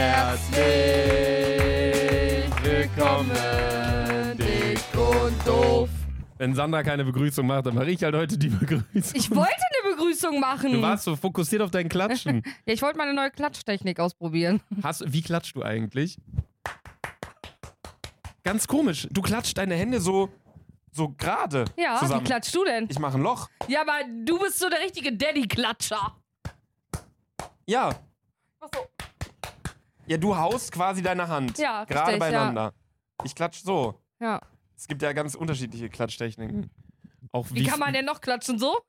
Herzlich willkommen, dick und doof. Wenn Sandra keine Begrüßung macht, dann mache ich halt heute die Begrüßung. Ich wollte eine Begrüßung machen. Du warst so fokussiert auf dein Klatschen. ja, ich wollte mal eine neue Klatschtechnik ausprobieren. Hast, wie klatschst du eigentlich? Ganz komisch. Du klatscht deine Hände so, so gerade. Ja, zusammen. wie klatschst du denn? Ich mache ein Loch. Ja, aber du bist so der richtige Daddy-Klatscher. Ja. Ach so. Ja, du haust quasi deine Hand. Ja, Gerade richtig, beieinander. Ich klatsch so. Ja. Es gibt ja ganz unterschiedliche Klatschtechniken. Auch Wie kann man denn noch klatschen so?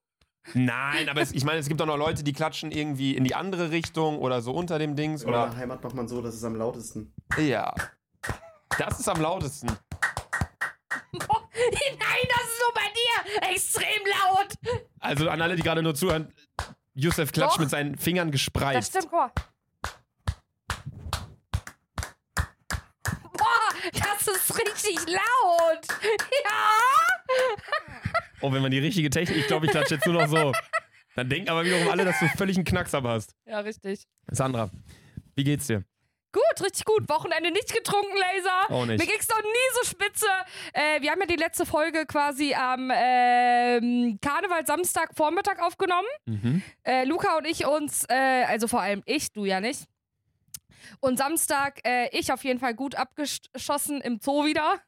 Nein, aber es, ich meine, es gibt auch noch Leute, die klatschen irgendwie in die andere Richtung oder so unter dem Dings. In meiner Oder, Heimat macht man so, das ist am lautesten. ja. Das ist am lautesten. Nein, das ist nur bei dir extrem laut. Also an alle, die gerade nur zuhören, Yusuf klatscht Doch. mit seinen Fingern Das gespreizt. stimmt, guck mal. Boah, das ist richtig laut. Ja. Oh, wenn man die richtige Technik, ich glaube, ich klatsche jetzt nur noch so. Dann denken aber wiederum alle, dass du völlig einen Knackser hast. Ja, richtig. Sandra, wie geht's dir? Gut, richtig gut. Wochenende nicht getrunken, Laser. Auch nicht. Mir ging's noch nie so spitze. Äh, wir haben ja die letzte Folge quasi am ähm, Karneval Samstag Vormittag aufgenommen. Mhm. Äh, Luca und ich uns, äh, also vor allem ich, du ja nicht. Und Samstag äh, ich auf jeden Fall gut abgeschossen im Zoo wieder.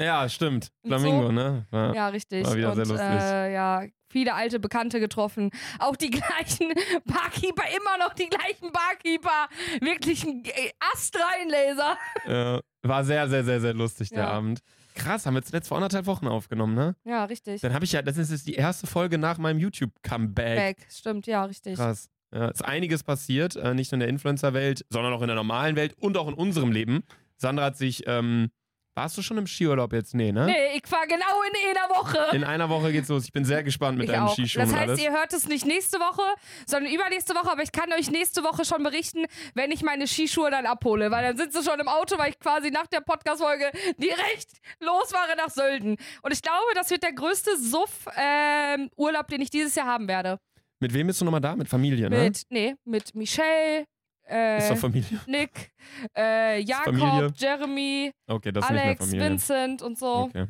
Ja, stimmt. Im Flamingo, Zoo? ne? Ja. Ja, richtig. war wieder und sehr lustig. Äh, ja, viele alte Bekannte getroffen. Auch die gleichen Barkeeper, immer noch die gleichen Barkeeper. Wirklich ein Astreinlaser. Ja, war sehr, sehr, sehr, sehr lustig, der Ja. Abend. Krass, haben wir zuletzt vor anderthalb Wochen aufgenommen, ne? Ja, richtig. Dann habe ich ja, das ist jetzt die erste Folge nach meinem YouTube-Comeback. Back. Stimmt, ja, richtig. Krass. Ja, ist einiges passiert, äh, nicht nur in der Influencer-Welt, sondern auch in der normalen Welt und auch in unserem Leben. Sandra hat sich, ähm, warst du schon im Skiurlaub jetzt? Nee, ne? Nee, ich war genau in einer Woche. In einer Woche geht's los. Ich bin sehr gespannt mit ich deinen auch. Skischuhen Das heißt, ihr hört es nicht nächste Woche, sondern übernächste Woche, aber ich kann euch nächste Woche schon berichten, wenn ich meine Skischuhe dann abhole, weil dann sind sie schon im Auto, weil ich quasi nach der Podcast-Folge direkt losfahre nach Sölden. Und ich glaube, das wird der größte Suff-Urlaub, den ich dieses Jahr haben werde. Mit wem bist du nochmal da? Mit Familie, ne? Mit, nee, mit Michelle, äh, Ist doch Familie. Nick, äh, Jakob, Familie? Jeremy, Okay, Alex. Vincent und so. Okay.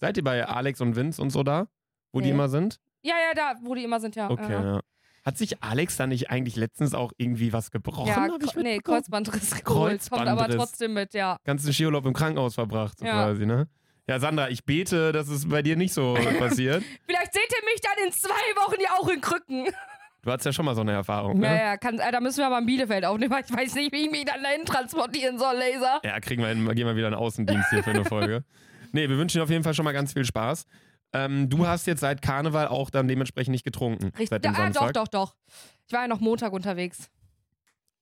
Seid ihr bei Alex und Vince und so da? Wo die Nee. immer sind? Ja, ja, da, wo die immer sind, ja. Okay, ja. ja. Hat sich Alex da nicht eigentlich letztens auch irgendwie was gebrochen? Ja, ich nee? Kreuzbandriss geholt. Kommt aber Kreuzbandriss. trotzdem mit, ja. Ganzen Skiurlaub im Krankenhaus verbracht, so Ja. quasi, ne? Ja, Sandra, ich bete, dass es bei dir nicht so passiert. Vielleicht seht ihr mich dann in zwei Wochen ja auch in Krücken. Du hattest ja schon mal so eine Erfahrung, ne? Naja, kann, äh, da müssen wir aber in Bielefeld aufnehmen, weil ich weiß nicht, wie ich mich dann dahin transportieren soll, Laser. Ja, kriegen wir hin, gehen wir wieder in Außendienst hier für eine Folge. Nee, wir wünschen dir auf jeden Fall schon mal ganz viel Spaß. Ähm, du hast jetzt seit Karneval auch dann dementsprechend nicht getrunken. Richtig. Seit dem ah, doch, Samstag. doch, doch. Ich war ja noch Montag unterwegs.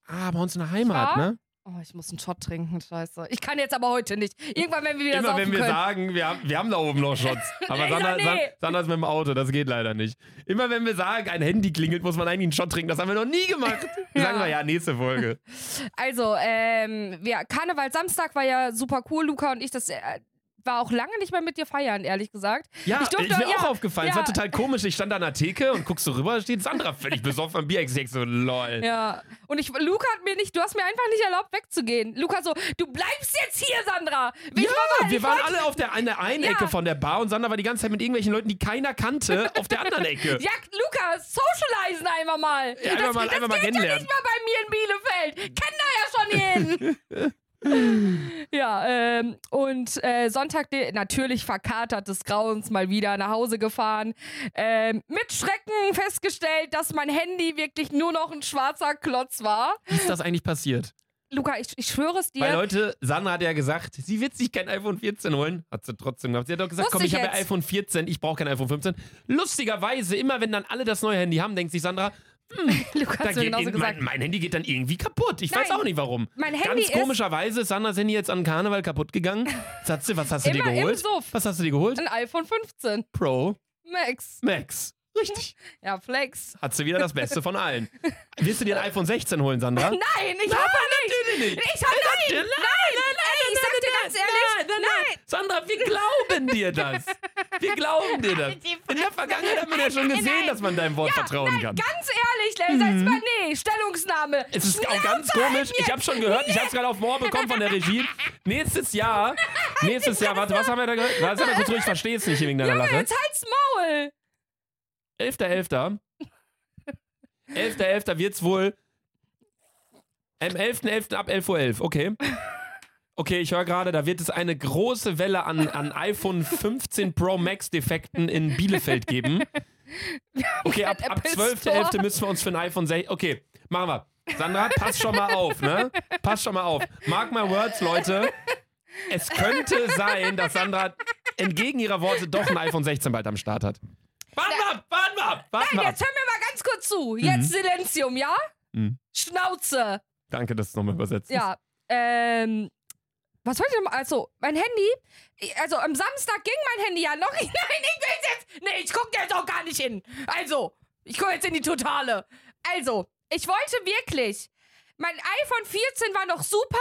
Ah, bei uns in der Heimat, Ja? ne? Oh, ich muss einen Shot trinken, scheiße. Ich kann jetzt aber heute nicht. Irgendwann, wenn wir wieder Immer wenn wir können. sagen, wir haben, wir haben da oben noch Shots. Aber Sandra, nee. San- Sandra ist mit dem Auto, das geht leider nicht. Immer wenn wir sagen, ein Handy klingelt, muss man eigentlich einen Shot trinken. Das haben wir noch nie gemacht. Ja. sagen wir, ja, nächste Folge. Also, ähm, ja, Karneval Samstag war ja super cool, Luca und ich. Das äh, war auch lange nicht mehr mit dir feiern, ehrlich gesagt. Ja, Ich durfte- ist mir ja, auch aufgefallen. Es ja. war total komisch. Ich stand an der Theke und guckst so rüber, da steht Sandra völlig besoffen am Bier. Ich so, lol. Ja. Und ich, Luca hat mir nicht, du hast mir einfach nicht erlaubt, wegzugehen. Luca so, du bleibst jetzt hier, Sandra. Ich Ja, war- wir waren alle auf der, an der einen. Ecke von der Bar und Sandra war die ganze Zeit mit irgendwelchen Leuten, die keiner kannte, auf der anderen Ecke. Ja, Luca, socialisen einfach mal. Ja, einfach das mal- das einfach mal geht ja kennenlernen. nicht mal bei mir in Bielefeld. Kennt da ja schon jeden. ja, ähm, und äh, Sonntag natürlich verkatert des Grauens mal wieder nach Hause gefahren. Ähm, mit Schrecken festgestellt, dass mein Handy wirklich nur noch ein schwarzer Klotz war. Wie ist das eigentlich passiert? Luca, ich, ich schwöre es dir. Weil Leute, Sandra hat ja gesagt, sie wird sich kein iPhone 14 holen. Hat sie trotzdem gemacht. Sie hat doch gesagt, Wusste komm, ich ich habe jetzt. iPhone 14, ich brauche kein iPhone 15. Lustigerweise, immer wenn dann alle das neue Handy haben, denkt sich Sandra, Luca da geht genauso gesagt. mein, mein Handy geht dann irgendwie kaputt. Ich weiß Nein. auch nicht warum. Mein Handy Ganz ist- komischerweise ist Sandras Handy jetzt an Karneval kaputt gegangen. Sie, was hast du dir geholt? Was hast du dir geholt? Ein iPhone 15 Pro Max. Max. Richtig. Ja, Flex. Hat sie wieder das Beste von allen. Willst du dir ein iPhone 16 holen, Sandra? Nein, ich hab nicht. Natürlich nicht. Ich hab nein, nein, nein, nein, sag dir ganz ehrlich, nein, nein, nein. Sandra, wir glauben dir das. Wir glauben dir das. In der Vergangenheit haben wir ja schon gesehen, Nein. dass man deinem Wort vertrauen kann. Ganz ehrlich, Laser, jetzt mal, nee, Stellungnahme. Mhm. Es ist auch Schnauze ganz komisch. Ich habe schon gehört, ich habe es gerade auf Moor bekommen von der Regie. Nächstes Jahr, nächstes Jahr, warte, was haben wir da gehört? Warte, sag mal kurz ruhig, ich verstehe es nicht wegen deiner Lache. jetzt halt's Maul. 11.11. 11.11. wird's wohl am 11.11. ab 11.11 Uhr, okay. Okay, ich höre gerade, da wird es eine große Welle an, an iPhone 15 Pro Max Defekten in Bielefeld geben. Okay, ab, ab Apple 12.11. Store. müssen wir uns für ein iPhone 6. Okay, machen wir. Sandra, pass schon mal auf, ne? Pass schon mal auf. Mark my words, Leute. Es könnte sein, dass Sandra entgegen ihrer Worte doch ein iPhone 16 bald am Start hat. Warten wir ab, warten wir ab, warten wir ab. jetzt hör mir mal ganz kurz zu. Jetzt Silenzium, ja? Mhm. Schnauze. Danke, dass du es nochmal übersetzt. Ja, ähm. Was wollte ich denn? Also, mein Handy. Also, am Samstag ging mein Handy ja noch. Nein, ich will jetzt. Nee, ich gucke jetzt auch gar nicht hin. Also, ich gucke jetzt in die Totale. Also, ich wollte wirklich. Mein iPhone 14 war noch super.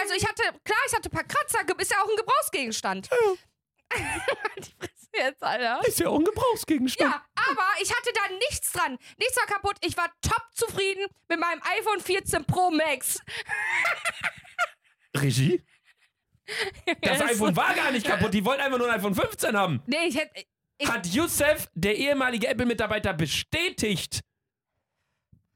Also, ich hatte. Klar, ich hatte ein paar Kratzer. Ist ja auch ein Gebrauchsgegenstand. die Fresse jetzt, Alter. Ist ja auch ein Gebrauchsgegenstand. Ja, aber ich hatte da nichts dran. Nichts war kaputt. Ich war top zufrieden mit meinem iPhone 14 Pro Max. Regie? Das iPhone war gar nicht kaputt. Die wollten einfach nur ein iPhone 15 haben. Nee, ich hätte. Ich- Hat Youssef, der ehemalige Apple-Mitarbeiter, bestätigt.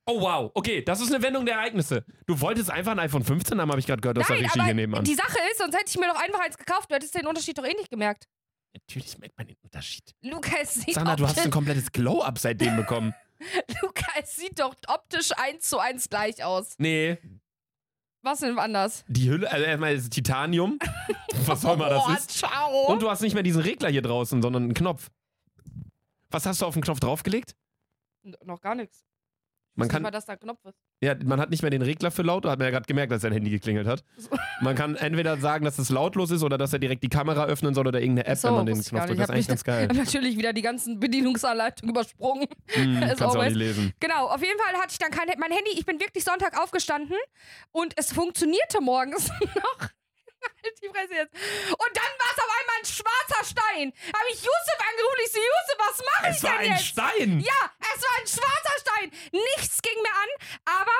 Oh wow, okay, das ist eine Wendung der Ereignisse. Du wolltest einfach ein iPhone 15 haben, habe ich gerade gehört aus der Nein, Regie aber hier nebenan. die Sache ist, sonst hätte ich mir doch einfach eins gekauft. Du hättest den Unterschied doch eh nicht gemerkt. Natürlich merkt man den Unterschied. Luca, es sieht, Sandra, du hast ein komplettes Glow-Up seitdem bekommen. Luca, es sieht doch optisch eins zu eins gleich aus. Nee, Was denn anders? die Hülle, also erstmal ist es Titanium. Was auch immer das Boah, ist. ciao. Und du hast nicht mehr diesen Regler hier draußen, sondern einen Knopf. Was hast du auf den Knopf draufgelegt? N- Noch gar nichts. Man kann, mal, dass da Knopf ist. ja, man hat nicht mehr den Regler für laut, da hat man ja gerade gemerkt, dass sein Handy geklingelt hat. So. Man kann entweder sagen, dass es lautlos ist oder dass er direkt die Kamera öffnen soll oder irgendeine App, So, wenn man den Knopf drückt. Das ist eigentlich ganz geil. natürlich wieder die ganzen Bedienungsanleitungen übersprungen. As kannst du auch always. nicht lesen. Genau, auf jeden Fall hatte ich dann kein mein Handy. Ich bin wirklich Sonntag aufgestanden und es funktionierte morgens noch. Fresse jetzt. Und dann war es auf einmal ein schwarzer Stein. Habe ich Yusuf angerufen. Ich so, Yusuf, was mache ich Es war denn ein jetzt? Stein! Ja, es war ein schwarzer Stein. Nichts ging mir an, aber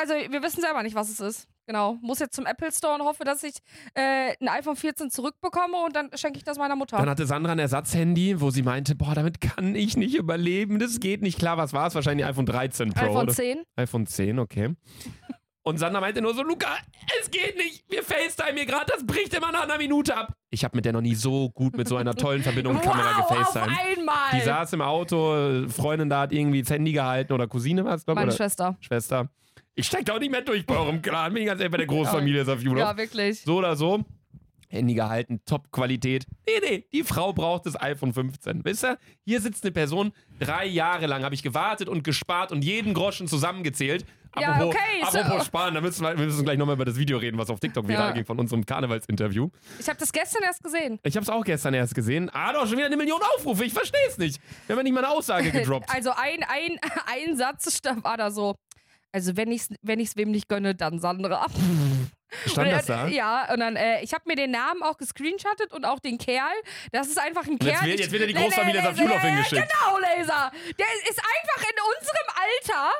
also wir wissen selber nicht, was es ist. Genau. Muss jetzt zum Apple Store und hoffe, dass ich äh, ein iPhone 14 zurückbekomme und dann schenke ich das meiner Mutter. Dann hatte Sandra ein Ersatzhandy, wo sie meinte, boah, damit kann ich nicht überleben, das geht nicht. Klar, was war es? Wahrscheinlich iPhone 13 Pro. iPhone oder? 10. iPhone 10, okay. Und Sandra meinte nur so, Luca, es geht nicht. Wir FaceTime hier gerade, das bricht immer nach einer Minute ab. Ich habe mit der noch nie so gut mit so einer tollen Verbindung und Kamera wow, auf gefacetimed. einmal. Die saß im Auto, Freundin da hat irgendwie das Handy gehalten oder Cousine war es, glaube ich. Meine oder Schwester. Schwester. Ich steig da auch nicht mehr durch bei eurem Clan. Bin ich ganz ehrlich bei der Großfamilie ist auf Judo. Ja, wirklich. So oder so. Handy gehalten, Top-Qualität. Nee, nee, die Frau braucht das iPhone 15. Wisst ihr? Hier sitzt eine Person, drei Jahre lang habe ich gewartet und gespart und jeden Groschen zusammengezählt. Ja, Apropos, okay, so- apropos sparen, da müssen wir, wir müssen gleich nochmal über das Video reden, was auf TikTok viral Ja. ging von unserem Karnevalsinterview. Ich habe das gestern erst gesehen. Ich habe es auch gestern erst gesehen. Ah, doch, schon wieder eine Million Aufrufe. Ich verstehe es nicht. Wir haben ja nicht mal eine Aussage gedroppt. Also ein, ein, ein Satz war da so. Also wenn ich's, wenn ich's wem nicht gönne, dann Sandra. Stand Und das da? Ja, und dann, äh, ich habe mir den Namen auch gescreenshottet und auch den Kerl. Das ist einfach ein Und jetzt Kerl. wird- ich- jetzt wird er die Großfamilie nee, hingeschickt. Genau, Laser. Der ist einfach in unserem Alter.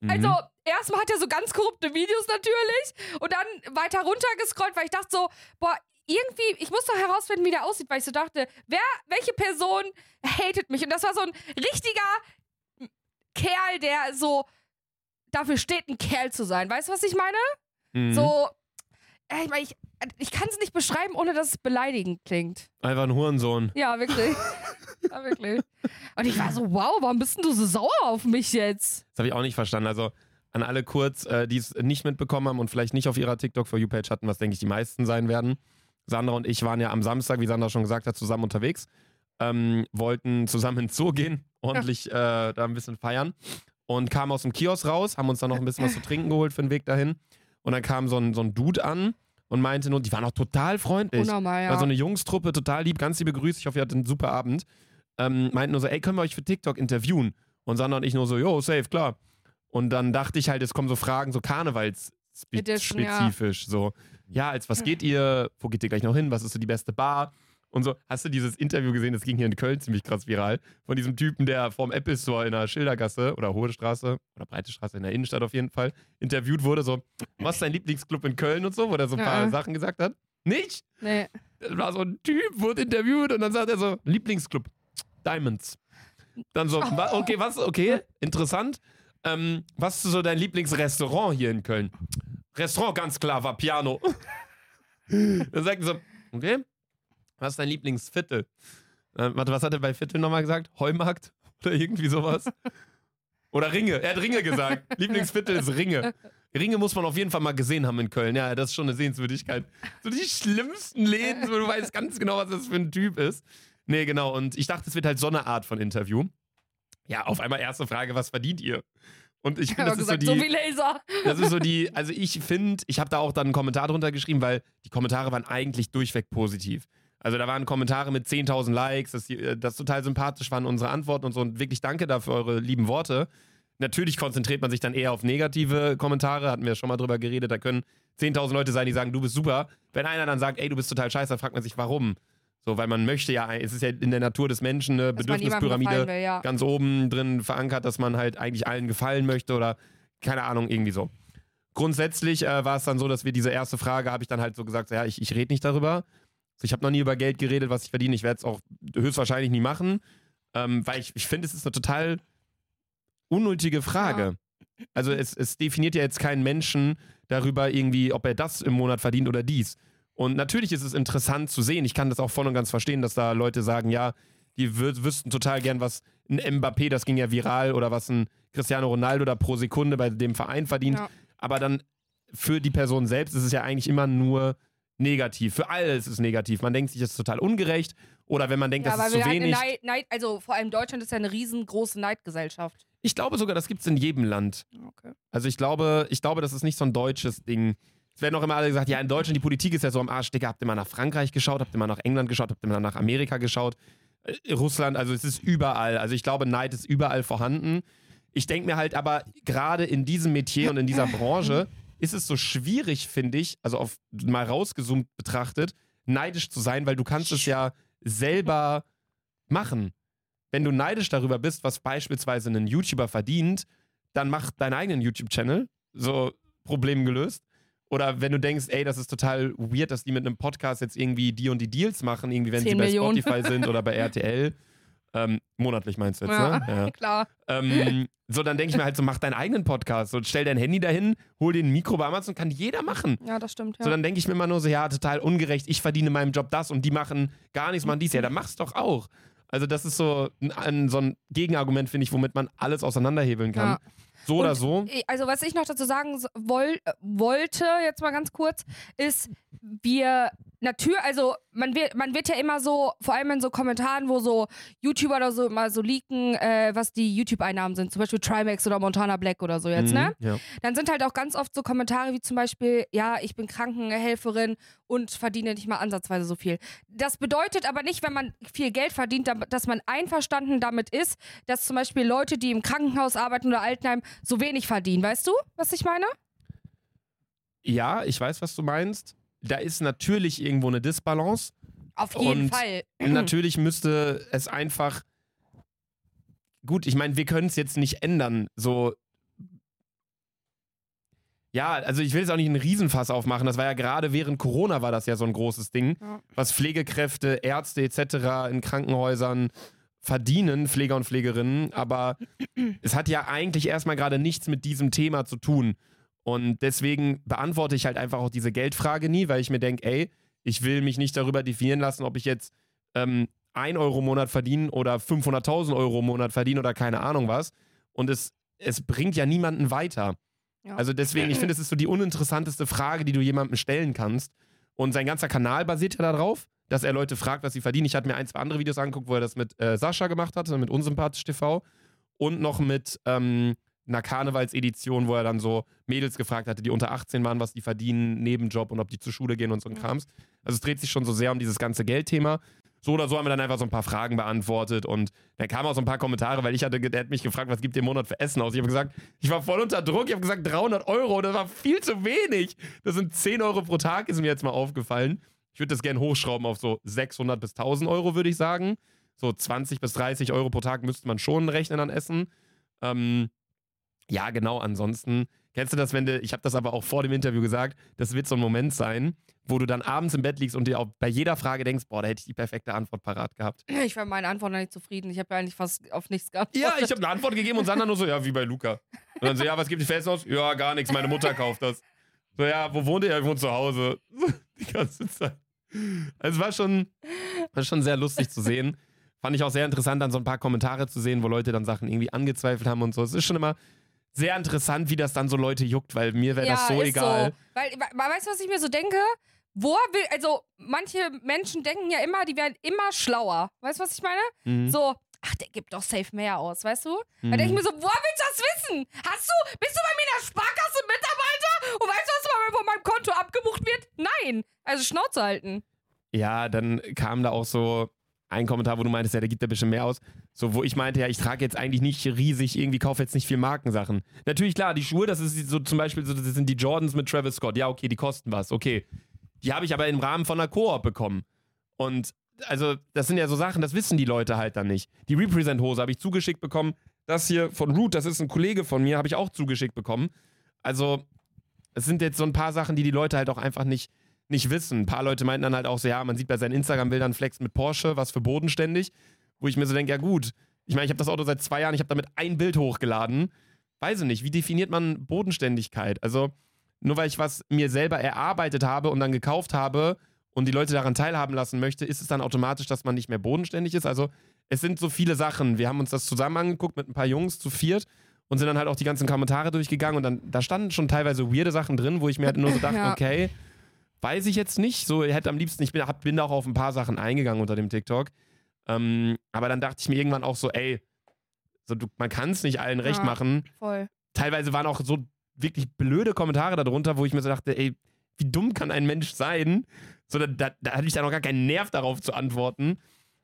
Mhm. Also, erstmal hat er so ganz korrupte Videos natürlich und dann weiter runtergescrollt, weil ich dachte so, boah, irgendwie, ich muss doch herausfinden, wie der aussieht, weil ich so dachte, wer, welche Person hatet mich? Und das war so ein richtiger Kerl, der so dafür steht, ein Kerl zu sein. Weißt du, was ich meine? Mhm. So, äh, ich, mein, ich, ich kann es nicht beschreiben, ohne dass es beleidigend klingt. Einfach ein Hurensohn. Ja, wirklich. ja, wirklich. Und ich war so, wow, warum bist denn du so sauer auf mich jetzt? Das habe ich auch nicht verstanden. Also an alle kurz, äh, die es nicht mitbekommen haben und vielleicht nicht auf ihrer TikTok for You Page hatten, was denke ich die meisten sein werden. Sandra und ich waren ja am Samstag, wie Sandra schon gesagt hat, zusammen unterwegs. Ähm, wollten zusammen ins Zoo gehen, ordentlich äh, da ein bisschen feiern. Und kamen aus dem Kiosk raus, haben uns dann noch ein bisschen was zu trinken geholt für den Weg dahin. Und dann kam so ein, so ein Dude an und meinte nur, die waren auch total freundlich. Unnormal, ja. War so eine Jungstruppe, total lieb, ganz liebe Grüße. Ich hoffe, ihr hattet einen super Abend. Ähm, meinten nur so, ey, können wir euch für TikTok interviewen? Und Sandra und ich nur so, jo, safe, klar. Und dann dachte ich halt, es kommen so Fragen, so Edition, ja. karnevalsspezifisch. So, ja, als was geht ihr? Wo geht ihr gleich noch hin? Was ist so die beste Bar? Und so, hast du dieses Interview gesehen, das ging hier in Köln ziemlich krass viral, von diesem Typen, der vorm Apple Store in der Schildergasse oder Hohe Straße oder Breite Straße in der Innenstadt auf jeden Fall interviewt wurde, so, was ist dein Lieblingsclub in Köln und so, wo er so ein paar Ja. Sachen gesagt hat? Nicht? Nee. Das war so ein Typ, wurde interviewt und dann sagt er so, Lieblingsclub, Diamonds. Dann so, wa- okay, was, okay, interessant. Ähm, was ist so dein Lieblingsrestaurant hier in Köln? Restaurant, ganz klar, war Piano. dann sagt er so, okay, was ist dein Lieblingsviertel? Äh, warte, was hat er bei Viertel nochmal gesagt? Heumarkt? Oder irgendwie sowas? Oder Ringe. Er hat Ringe gesagt. Lieblingsviertel ist Ringe. Ringe muss man auf jeden Fall mal gesehen haben in Köln. Ja, das ist schon eine Sehenswürdigkeit. So die schlimmsten Läden, wo du weißt ganz genau, was das für ein Typ ist. Nee, genau. Und ich dachte, es wird halt so eine Art von Interview. Ja, auf einmal erste Frage, was verdient ihr? Und ich finde, das ist so gesagt, die, so wie Laser. das ist so die, also ich finde, ich habe da auch dann einen Kommentar drunter geschrieben, weil die Kommentare waren eigentlich durchweg positiv. Also da waren Kommentare mit 10.000 Likes, dass die, äh, das total sympathisch waren, unsere Antworten und so. Und wirklich danke dafür eure lieben Worte. Natürlich konzentriert man sich dann eher auf negative Kommentare, hatten wir schon mal drüber geredet. Da können 10.000 Leute sein, die sagen, du bist super. Wenn einer dann sagt, ey, du bist total scheiße, dann fragt man sich, warum. So, weil man möchte ja, es ist ja in der Natur des Menschen eine Dass Bedürfnispyramide will, ja. ganz oben drin verankert, dass man halt eigentlich allen gefallen möchte oder keine Ahnung, irgendwie so. Grundsätzlich äh, war es dann so, dass wir diese erste Frage, habe ich dann halt so gesagt, ja, ich, ich rede nicht darüber. Ich habe noch nie über Geld geredet, was ich verdiene. Ich werde es auch höchstwahrscheinlich nie machen, ähm, weil ich, ich finde, es ist eine total unnötige Frage. Also es, es definiert ja jetzt keinen Menschen darüber irgendwie, ob er das im Monat verdient oder dies. Und natürlich ist es interessant zu sehen. Ich kann das auch voll und ganz verstehen, dass da Leute sagen, ja, die wü wüssten total gern, was ein Mbappé, das ging ja viral, oder was ein Cristiano Ronaldo da pro Sekunde bei dem Verein verdient. Ja. Aber dann für die Person selbst ist es ja eigentlich immer nur negativ. Für alles ist es negativ. Man denkt sich, das ist total ungerecht. Oder wenn man denkt, Ja, das ist zu halt eine wenig. Neid, Neid, also vor allem Deutschland ist ja eine riesengroße Neidgesellschaft. Ich glaube sogar, das gibt es in jedem Land. Okay. Also ich glaube, ich glaube, das ist nicht so ein deutsches Ding. Es werden auch immer alle gesagt, ja, in Deutschland, die Politik ist ja so am Arsch, Digga, habt ihr mal nach Frankreich geschaut, habt ihr mal nach England geschaut, habt ihr mal nach Amerika geschaut, äh, Russland, also es ist überall. Also ich glaube, Neid ist überall vorhanden. Ich denke mir halt aber, gerade in diesem Metier und in dieser Branche ist es so schwierig, finde ich, also auf mal rausgezoomt betrachtet, neidisch zu sein, weil du kannst es ja selber machen. Wenn du neidisch darüber bist, was beispielsweise ein YouTuber verdient, dann mach deinen eigenen YouTube-Channel. So Problem gelöst. Oder wenn du denkst, ey, das ist total weird, dass die mit einem Podcast jetzt irgendwie die und die Deals machen, irgendwie wenn sie 10 bei Millionen. Spotify sind oder bei RTL. Ähm, monatlich meinst du jetzt, Ja, ne? Ja. klar. Ähm, so, dann denke ich mir halt so, mach deinen eigenen Podcast. So, stell dein Handy dahin, hol dir ein Mikro bei Amazon, kann jeder machen. Ja, das stimmt, ja. So, dann denke ich mir immer nur so, ja, total ungerecht, ich verdiene in meinem Job das und die machen gar nichts, machen dies. Ja, dann mach's doch auch. Also, das ist so ein, ein, so ein Gegenargument, finde ich, womit man alles auseinanderhebeln kann. Ja. So oder Und, so. äh, Also was ich noch dazu sagen woll, äh, wollte, jetzt mal ganz kurz, ist, wir natürlich, also man wird, man wird ja immer so, vor allem in so Kommentaren, wo so YouTuber oder so immer so leaken, äh, was die YouTube-Einnahmen sind, zum Beispiel Trimax oder Montana Black oder so jetzt, ne? Mhm, Ja. Dann sind halt auch ganz oft so Kommentare wie zum Beispiel, ja, ich bin Krankenhelferin und verdiene nicht mal ansatzweise so viel. Das bedeutet aber nicht, wenn man viel Geld verdient, dass man einverstanden damit ist, dass zum Beispiel Leute, die im Krankenhaus arbeiten oder Altenheim, so wenig verdienen. Weißt du, was ich meine? ja, ich weiß, was du meinst. Da ist natürlich irgendwo eine Disbalance. Auf jeden Und Fall. natürlich müsste es einfach. Gut, ich meine, wir können es jetzt nicht ändern. So. Ja, also ich will jetzt auch nicht einen Riesenfass aufmachen. Das war ja gerade während Corona war das ja so ein großes Ding, Ja. was Pflegekräfte, Ärzte etc. in Krankenhäusern verdienen, Pfleger und Pflegerinnen. Aber es hat ja eigentlich erstmal gerade nichts mit diesem Thema zu tun. Und deswegen beantworte ich halt einfach auch diese Geldfrage nie, weil ich mir denke, ey, ich will mich nicht darüber definieren lassen, ob ich jetzt ähm, 1 Euro im Monat verdiene oder 500.000 Euro im Monat verdiene oder keine Ahnung was. Und es, es bringt ja niemanden weiter. Ja. Also deswegen, ich finde, es ist so die uninteressanteste Frage, die du jemandem stellen kannst. Und sein ganzer Kanal basiert ja darauf, dass er Leute fragt, was sie verdienen. Ich hatte mir ein, zwei andere Videos angeguckt, wo er das mit äh, Sascha gemacht hat, mit Unsympathisch TV. Und noch mit ähm, einer Karnevalsedition, wo er dann so Mädels gefragt hatte, die unter 18 waren, was die verdienen, Nebenjob und ob die zur Schule gehen und so ein. Krams. Also es dreht sich schon so sehr um dieses ganze Geldthema. So oder so haben wir dann einfach so ein paar Fragen beantwortet und dann kamen auch so ein paar Kommentare, weil ich hatte, der hat mich gefragt, was gibt ihr im Monat für Essen aus? Ich habe gesagt, ich war voll unter Druck, ich habe gesagt 300 Euro, das war viel zu wenig. Das sind 10 Euro pro Tag, ist mir jetzt mal aufgefallen. Ich würde das gerne hochschrauben auf so 600 bis 1000 Euro, würde ich sagen. So 20 bis 30 Euro pro Tag müsste man schon rechnen an Essen. Ähm, ja, genau, ansonsten. Kennst du das, wenn du, ich habe das aber auch vor dem Interview gesagt, das wird so ein Moment sein, wo du dann abends im Bett liegst und dir auch bei jeder Frage denkst, boah, da hätte ich die perfekte Antwort parat gehabt. Ich war mit meiner Antwort noch nicht zufrieden. Ich habe ja eigentlich fast auf nichts geantwortet. Ja, ich habe eine Antwort gegeben und Sandra nur so, ja, wie bei Luca. Und dann so, ja, was gibt die Fest aus? Ja, gar nichts, meine Mutter kauft das. So, ja, wo wohnt ihr? Ja, ich wohne zu Hause. Die ganze Zeit. Also, es war schon, war schon sehr lustig zu sehen. Fand ich auch sehr interessant, dann so ein paar Kommentare zu sehen, wo Leute dann Sachen irgendwie angezweifelt haben und so. Es ist schon immer sehr interessant, wie das dann so Leute juckt, weil mir wäre das so egal. So. Weil, we- weißt du, was ich mir so denke? Woher will, also manche Menschen denken ja immer, die werden immer schlauer. Weißt du, was ich meine? Mhm. So, ach, der gibt doch safe mehr aus, weißt du? Mhm. Da denke ich mir so, woher willst du das wissen? Hast du, bist du bei mir in der Sparkasse Mitarbeiter und weißt du, was mal von meinem Konto abgebucht wird? Nein. Also Schnauze halten. Ja, dann kam da auch so ein Kommentar, wo du meintest, ja, der gibt ein bisschen mehr aus. So, wo ich meinte, ja, ich trage jetzt eigentlich nicht riesig, irgendwie kaufe jetzt nicht viel Markensachen. Natürlich, klar, die Schuhe, das ist so zum Beispiel, so, das sind die Jordans mit Travis Scott. Ja, okay, die kosten was, okay. Die habe ich aber im Rahmen von einer Koop bekommen. Und also, das sind ja so Sachen, das wissen die Leute halt dann nicht. Die Represent-Hose habe ich zugeschickt bekommen. Das hier von Root, das ist ein Kollege von mir, habe ich auch zugeschickt bekommen. Also, es sind jetzt so ein paar Sachen, die die Leute halt auch einfach nicht, nicht wissen. Ein paar Leute meinten dann halt auch so, ja, man sieht bei seinen Instagram-Bildern Flex mit Porsche, was für bodenständig. Wo ich mir so denke, ja gut, ich meine, ich habe das Auto seit zwei Jahren, ich habe damit ein Bild hochgeladen. Weiß ich nicht, wie definiert man Bodenständigkeit? Also, nur weil ich was mir selber erarbeitet habe und dann gekauft habe und die Leute daran teilhaben lassen möchte, ist es dann automatisch, dass man nicht mehr bodenständig ist? Also, es sind so viele Sachen. Wir haben uns das zusammen angeguckt mit ein paar Jungs zu viert und sind dann halt auch die ganzen Kommentare durchgegangen und dann, da standen schon teilweise weirde Sachen drin, wo ich mir halt nur so dachte, Ja. okay, weiß ich jetzt nicht. So, ich hätte am liebsten, ich bin, hab, bin da auch auf ein paar Sachen eingegangen unter dem TikTok. Ähm, aber dann dachte ich mir irgendwann auch so, ey, so, du, man kann es nicht allen recht Ja. machen. Voll. Teilweise waren auch so wirklich blöde Kommentare darunter, wo ich mir so dachte, ey, wie dumm kann ein Mensch sein? So, da, da, da hatte ich dann auch gar keinen Nerv darauf zu antworten.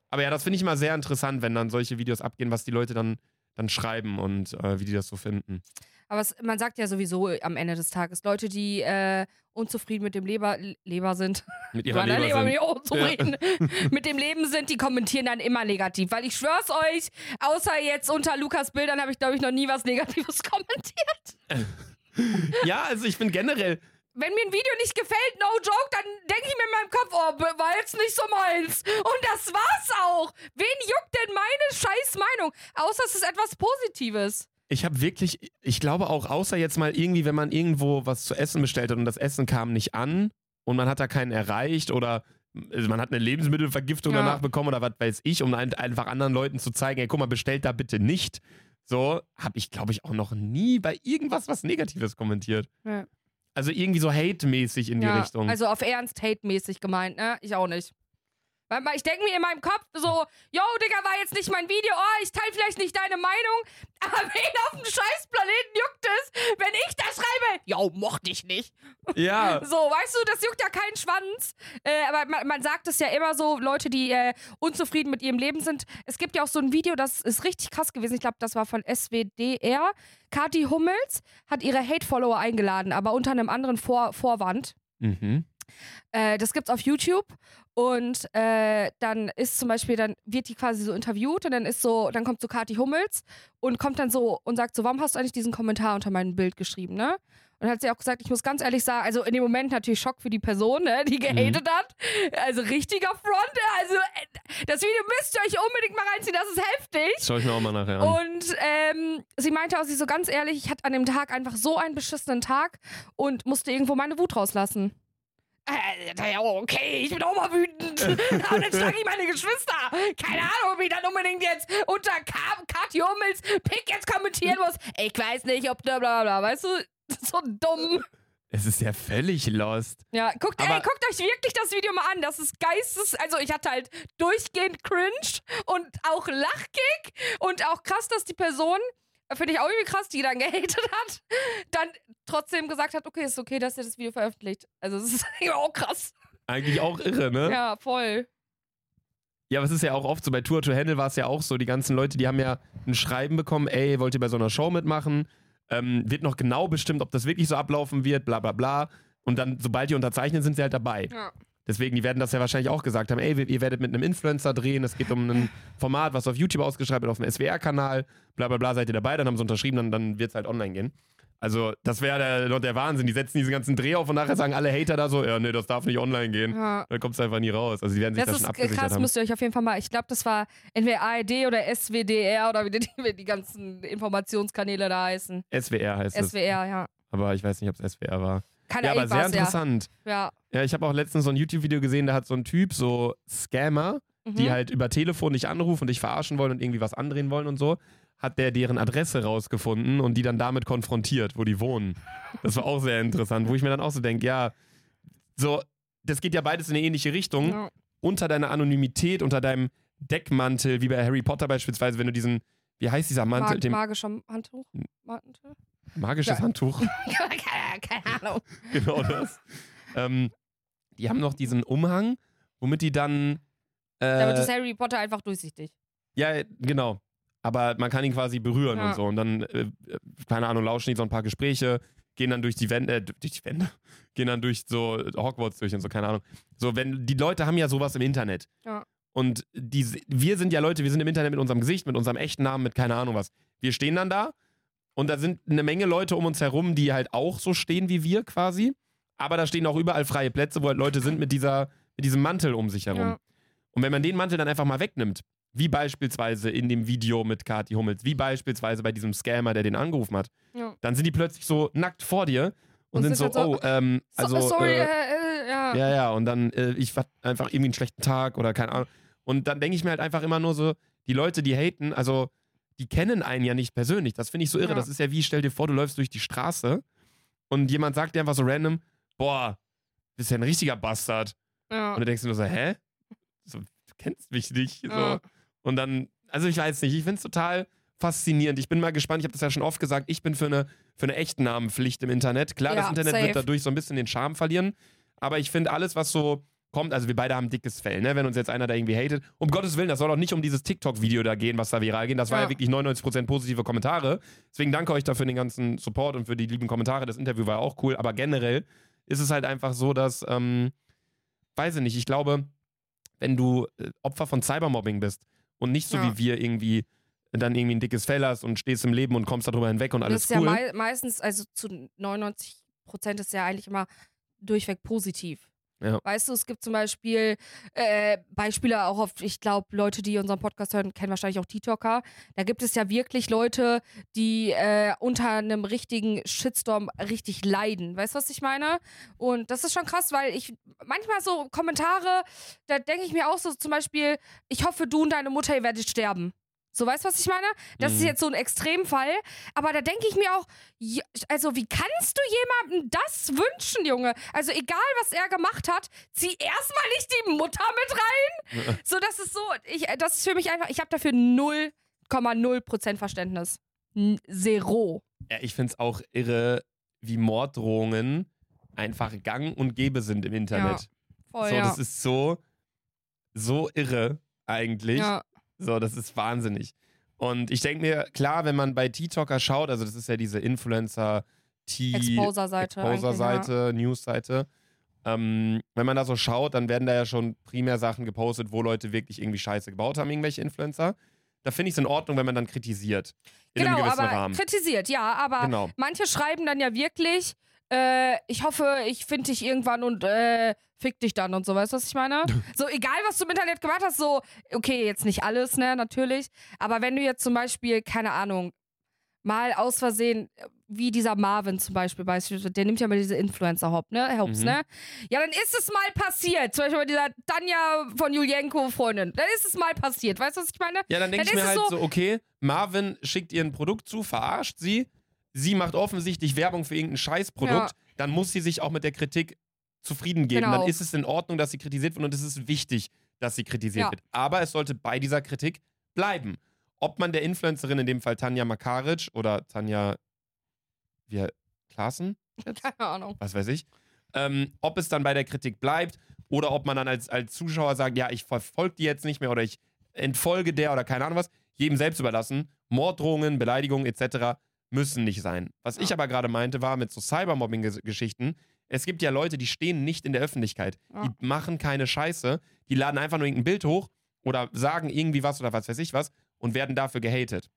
Aber ja, das finde ich immer sehr interessant, wenn dann solche Videos abgehen, was die Leute dann, dann schreiben und äh, wie die das so finden. Aber es, man sagt ja sowieso am Ende des Tages, Leute, die äh, unzufrieden mit dem Leber, Leber sind, Mit ihrer Leber Leber bin sind. auch unzufrieden, mit dem Leben sind, die kommentieren dann immer negativ. Weil ich schwör's euch, außer jetzt unter Lukas Bildern habe ich, glaube ich, noch nie was Negatives kommentiert. Ja, also ich finde generell, Wenn mir ein Video nicht gefällt, no joke, dann denke ich mir in meinem Kopf, oh, war jetzt nicht so meins. Und das war's auch. Wen juckt denn meine scheiß Meinung? Außer es ist etwas Positives. Ich habe wirklich, ich glaube auch, außer jetzt mal irgendwie, wenn man irgendwo was zu essen bestellt hat und das Essen kam nicht an und man hat da keinen erreicht oder also man hat eine Lebensmittelvergiftung Ja. danach bekommen oder was weiß ich, um ein- einfach anderen Leuten zu zeigen, ey, guck mal, bestellt da bitte nicht. So habe ich, glaube ich, auch noch nie bei irgendwas was Negatives kommentiert. Ja. Also irgendwie so hate-mäßig in die Ja, Richtung. Also auf Ernst Hate-mäßig gemeint, ne? Ich auch nicht. Ich denke mir in meinem Kopf so, yo, Digga, war jetzt nicht mein Video, oh, ich teile vielleicht nicht deine Meinung, aber wen auf dem scheiß Planeten juckt es, wenn ich da schreibe, yo, mochte ich nicht. ja. So, weißt du, das juckt ja keinen Schwanz. Äh, aber man, man sagt es ja immer so, Leute, die äh, unzufrieden mit ihrem Leben sind. Es gibt ja auch so ein Video, das ist richtig krass gewesen. Ich glaube, das war von SWDR. Kati Hummels hat ihre Hate-Follower eingeladen, aber unter einem anderen Vor Vorwand. Mhm. Äh, das gibt's auf YouTube und äh, dann ist zum Beispiel, dann wird die quasi so interviewt und dann ist so, dann kommt so Kati Hummels und kommt dann so und sagt so, warum hast du eigentlich diesen Kommentar unter meinem Bild geschrieben, ne? Und hat sie auch gesagt, ich muss ganz ehrlich sagen, also in dem Moment natürlich Schock für die Person, ne, die gehatet hat. Also richtiger Front, also äh, das Video müsst ihr euch unbedingt mal reinziehen, das ist heftig. Das schaue ich mir auch mal nachher an. Und ähm, sie meinte auch, sie so ganz ehrlich, ich hatte an dem Tag einfach so einen beschissenen Tag und musste irgendwo meine Wut rauslassen. Äh, okay, ich bin auch mal wütend. Aber dann schlage ich meine Geschwister. Keine Ahnung, ob ich dann unbedingt jetzt unter Ka- Katja Hummels Pick jetzt kommentieren muss. Ich weiß nicht, ob bla bla bla, weißt du? So dumm. es ist ja völlig lost. Ja, guckt, ey, guckt euch wirklich das Video mal an. Das ist geistes. Also, ich hatte halt durchgehend cringe und auch Lachkick und auch krass, dass die Person, finde ich auch irgendwie krass, die dann gehatet hat, dann trotzdem gesagt hat: Okay, ist okay, dass ihr das Video veröffentlicht. Also, das ist irgendwie auch krass. Eigentlich auch irre, ne? Ja, voll. Ja, aber es ist ja auch oft so, bei Tour to Handle war es ja auch so, die ganzen Leute, die haben ja ein Schreiben bekommen, ey, wollt ihr bei so einer Show mitmachen? Ähm, wird noch genau bestimmt, ob das wirklich so ablaufen wird, bla bla bla. Und dann, sobald die unterzeichnen, sind sie halt dabei. Ja. Deswegen, die werden das ja wahrscheinlich auch gesagt haben, ey, ihr werdet mit einem Influencer drehen, es geht um ein Format, was auf YouTube ausgeschrieben wird, auf dem SWR-Kanal, bla bla bla, seid ihr dabei, dann haben sie unterschrieben, dann, dann wird es halt online gehen. Also, das wäre der, der Wahnsinn. Die setzen diesen ganzen Dreh auf und nachher sagen alle Hater da so, ja, nee, das darf nicht online gehen. Ja. Dann kommt es einfach nie raus. Also, die werden sich Das das, schon ist abgesichert krass, haben. müsst ihr euch auf jeden Fall mal. Ich glaube, das war entweder ARD oder SWDR oder wie die, wie die ganzen Informationskanäle da heißen. SWR heißt es. SWR, ja. Aber ich weiß nicht, ob es SWR war. Kann Ja, aber sehr interessant. Ja. Ja, ich habe auch letztens so ein YouTube-Video gesehen, da hat so ein Typ, so Scammer, Mhm. die halt über Telefon dich anrufen und dich verarschen wollen und irgendwie was andrehen wollen und so, hat der deren Adresse rausgefunden und die dann damit konfrontiert, wo die wohnen. Das war auch sehr interessant, wo ich mir dann auch so denke, ja, so, das geht ja beides in eine ähnliche Richtung. Ja. Unter deiner Anonymität, unter deinem Deckmantel, wie bei Harry Potter beispielsweise, wenn du diesen, wie heißt dieser Mantel, Mag magischer Handtuch? Mantel? Magisches Ja. Handtuch. keine, keine Ahnung. genau das. ähm, die haben noch diesen Umhang, womit die dann. Damit Äh, ist Harry Potter einfach durchsichtig. ja, genau. Aber man kann ihn quasi berühren Ja. und so. Und dann, äh, äh, keine Ahnung, lauschen die so ein paar Gespräche, gehen dann durch die Wände, äh, durch die Wände, gehen dann durch so Hogwarts durch und so, keine Ahnung. So, wenn, die Leute haben ja sowas im Internet. Ja. Und die, wir sind ja Leute, wir sind im Internet mit unserem Gesicht, mit unserem echten Namen, mit keine Ahnung was. Wir stehen dann da und da sind eine Menge Leute um uns herum, die halt auch so stehen wie wir quasi. Aber da stehen auch überall freie Plätze, wo halt Leute sind mit, dieser, mit diesem Mantel um sich herum. Ja. Und wenn man den Mantel dann einfach mal wegnimmt, wie beispielsweise in dem Video mit Kati Hummels, wie beispielsweise bei diesem Scammer, der den angerufen hat, Ja. dann sind die plötzlich so nackt vor dir und, Und sind, sind so, halt so, oh, ähm, So, also, sorry, äh, äh, äh, ja. ja, ja, und dann, äh, ich hatte einfach irgendwie einen schlechten Tag oder keine Ahnung. Und dann denke ich mir halt einfach immer nur so, die Leute, die haten, also, die kennen einen ja nicht persönlich. Das finde ich so irre. Ja. Das ist ja wie, stell dir vor, du läufst durch die Straße und jemand sagt dir einfach so random, boah, bist ja ein richtiger Bastard. Ja. Und du denkst dir nur so, hä? So, du kennst mich nicht. So. Ja. Und dann, also ich weiß nicht, ich finde es total faszinierend. Ich bin mal gespannt, ich habe das ja schon oft gesagt, ich bin für eine, für eine Echtnamenpflicht im Internet. Klar, das Internet safe. wird dadurch so ein bisschen den Charme verlieren, aber ich finde alles, was so kommt, also wir beide haben dickes Fell, ne? wenn uns jetzt einer da irgendwie hatet, um Gottes Willen, das soll doch nicht um dieses TikTok-Video da gehen, was da viral geht, das war ja Ja. wirklich 99% positive Kommentare, deswegen danke euch dafür den ganzen Support und für die lieben Kommentare, das Interview war auch cool, aber generell ist es halt einfach so, dass, ähm, weiß ich nicht, ich glaube, wenn du äh, Opfer von Cybermobbing bist und nicht so Ja. wie wir irgendwie dann irgendwie ein dickes Fell hast und stehst im Leben und kommst darüber hinweg und das alles ist ja cool. mei meistens, also zu 99 Prozent ist ja eigentlich immer durchweg positiv. Ja. Weißt du, es gibt zum Beispiel äh, Beispiele auch auf, ich glaube, Leute, die unseren Podcast hören, kennen wahrscheinlich auch TikToker. Da gibt es ja wirklich Leute, die äh, unter einem richtigen Shitstorm richtig leiden. Weißt du, was ich meine? Und das ist schon krass, weil ich manchmal so Kommentare, da denke ich mir auch so zum Beispiel, ich hoffe, du und deine Mutter, ihr werdet sterben. So, weißt du, was ich meine? Das ist Mhm. jetzt so ein Extremfall. Aber da denke ich mir auch, ja, also wie kannst du jemandem das wünschen, Junge? Also egal, was er gemacht hat, zieh erstmal nicht die Mutter mit rein. so, das ist so, ich, das ist für mich einfach, ich habe dafür 0,0% Verständnis. N Zero. Ja, ich finde es auch irre, wie Morddrohungen einfach gang und gäbe sind im Internet. Voll, so, ja. das ist so, so irre eigentlich. ja. So, das ist wahnsinnig. Und ich denke mir, klar, wenn man bei TikToker schaut, also das ist ja diese Influencer T Exposer-Seite. Exposer-Seite, News-Seite. Ähm, wenn man da so schaut, dann werden da ja schon primär Sachen gepostet, wo Leute wirklich irgendwie Scheiße gebaut haben, irgendwelche Influencer. Da finde ich es in Ordnung, wenn man dann kritisiert. In Genau, einem gewissen aber Rahmen. kritisiert, ja, aber Genau. manche schreiben dann ja wirklich, äh, ich hoffe, ich finde dich irgendwann und äh, fick dich dann und so, weißt du, was ich meine? so, egal, was du im Internet gemacht hast, so, okay, jetzt nicht alles, ne, natürlich, aber wenn du jetzt zum Beispiel, keine Ahnung, mal aus Versehen, wie dieser Marvin zum Beispiel, der nimmt ja mal diese Influencer-Hop, ne, Hops, Mhm. ne? Ja, dann ist es mal passiert, zum Beispiel bei dieser Tanja von Julienko Freundin, dann ist es mal passiert, weißt du, was ich meine? Ja, dann denke ich mir ist halt es so, so- okay, Marvin schickt ihr ein Produkt zu, verarscht sie, sie macht offensichtlich Werbung für irgendein Scheißprodukt, dann muss sie sich auch mit der Kritik zufrieden geben. Genau. Dann ist es in Ordnung, dass sie kritisiert wird und es ist wichtig, dass sie kritisiert Ja. wird. Aber es sollte bei dieser Kritik bleiben. Ob man der Influencerin, in dem Fall Tanja Makaric oder Tanja wie, Klaassen, Keine Ahnung. was weiß ich, ähm, ob es dann bei der Kritik bleibt oder ob man dann als, als Zuschauer sagt, ja, ich verfolge die jetzt nicht mehr oder ich entfolge der oder keine Ahnung was, jedem selbst überlassen. Morddrohungen, Beleidigungen etc. müssen nicht sein. Was ich Ja. aber gerade meinte, war mit so Cybermobbing-Geschichten, Es gibt ja Leute, die stehen nicht in der Öffentlichkeit. Ja. Die machen keine Scheiße. Die laden einfach nur irgendein Bild hoch oder sagen irgendwie was oder was weiß ich was und werden dafür gehatet.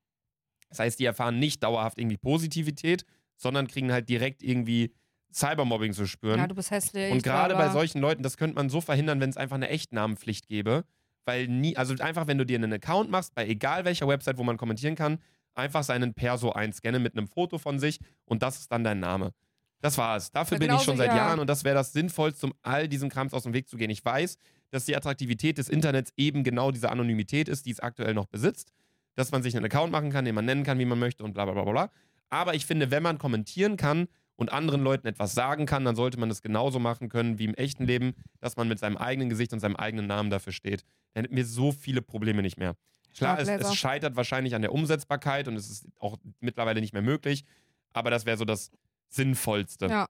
Das heißt, die erfahren nicht dauerhaft irgendwie Positivität, sondern kriegen halt direkt irgendwie Cybermobbing zu spüren. Ja, du bist hässlich. Und gerade bei solchen Leuten, das könnte man so verhindern, wenn es einfach eine Echtnamenpflicht gäbe. Weil nie, also einfach, wenn du dir einen Account machst, bei egal welcher Website, wo man kommentieren kann, einfach seinen Perso einscannen mit einem Foto von sich und das ist dann dein Name. Das war's. Dafür Ja, bin ich schon seit ja. Jahren und das wäre das Sinnvollste, um all diesem Krams aus dem Weg zu gehen. Ich weiß, dass die Attraktivität des Internets eben genau diese Anonymität ist, die es aktuell noch besitzt. Dass man sich einen Account machen kann, den man nennen kann, wie man möchte und bla bla bla bla, bla. Aber ich finde, wenn man kommentieren kann und anderen Leuten etwas sagen kann, dann sollte man das genauso machen können wie im echten Leben, dass man mit seinem eigenen Gesicht und seinem eigenen Namen dafür steht. Dann hätten wir so viele Probleme nicht mehr. Klar, es, es scheitert wahrscheinlich an der Umsetzbarkeit und es ist auch mittlerweile nicht mehr möglich, aber das wäre so das Sinnvollste. Ja.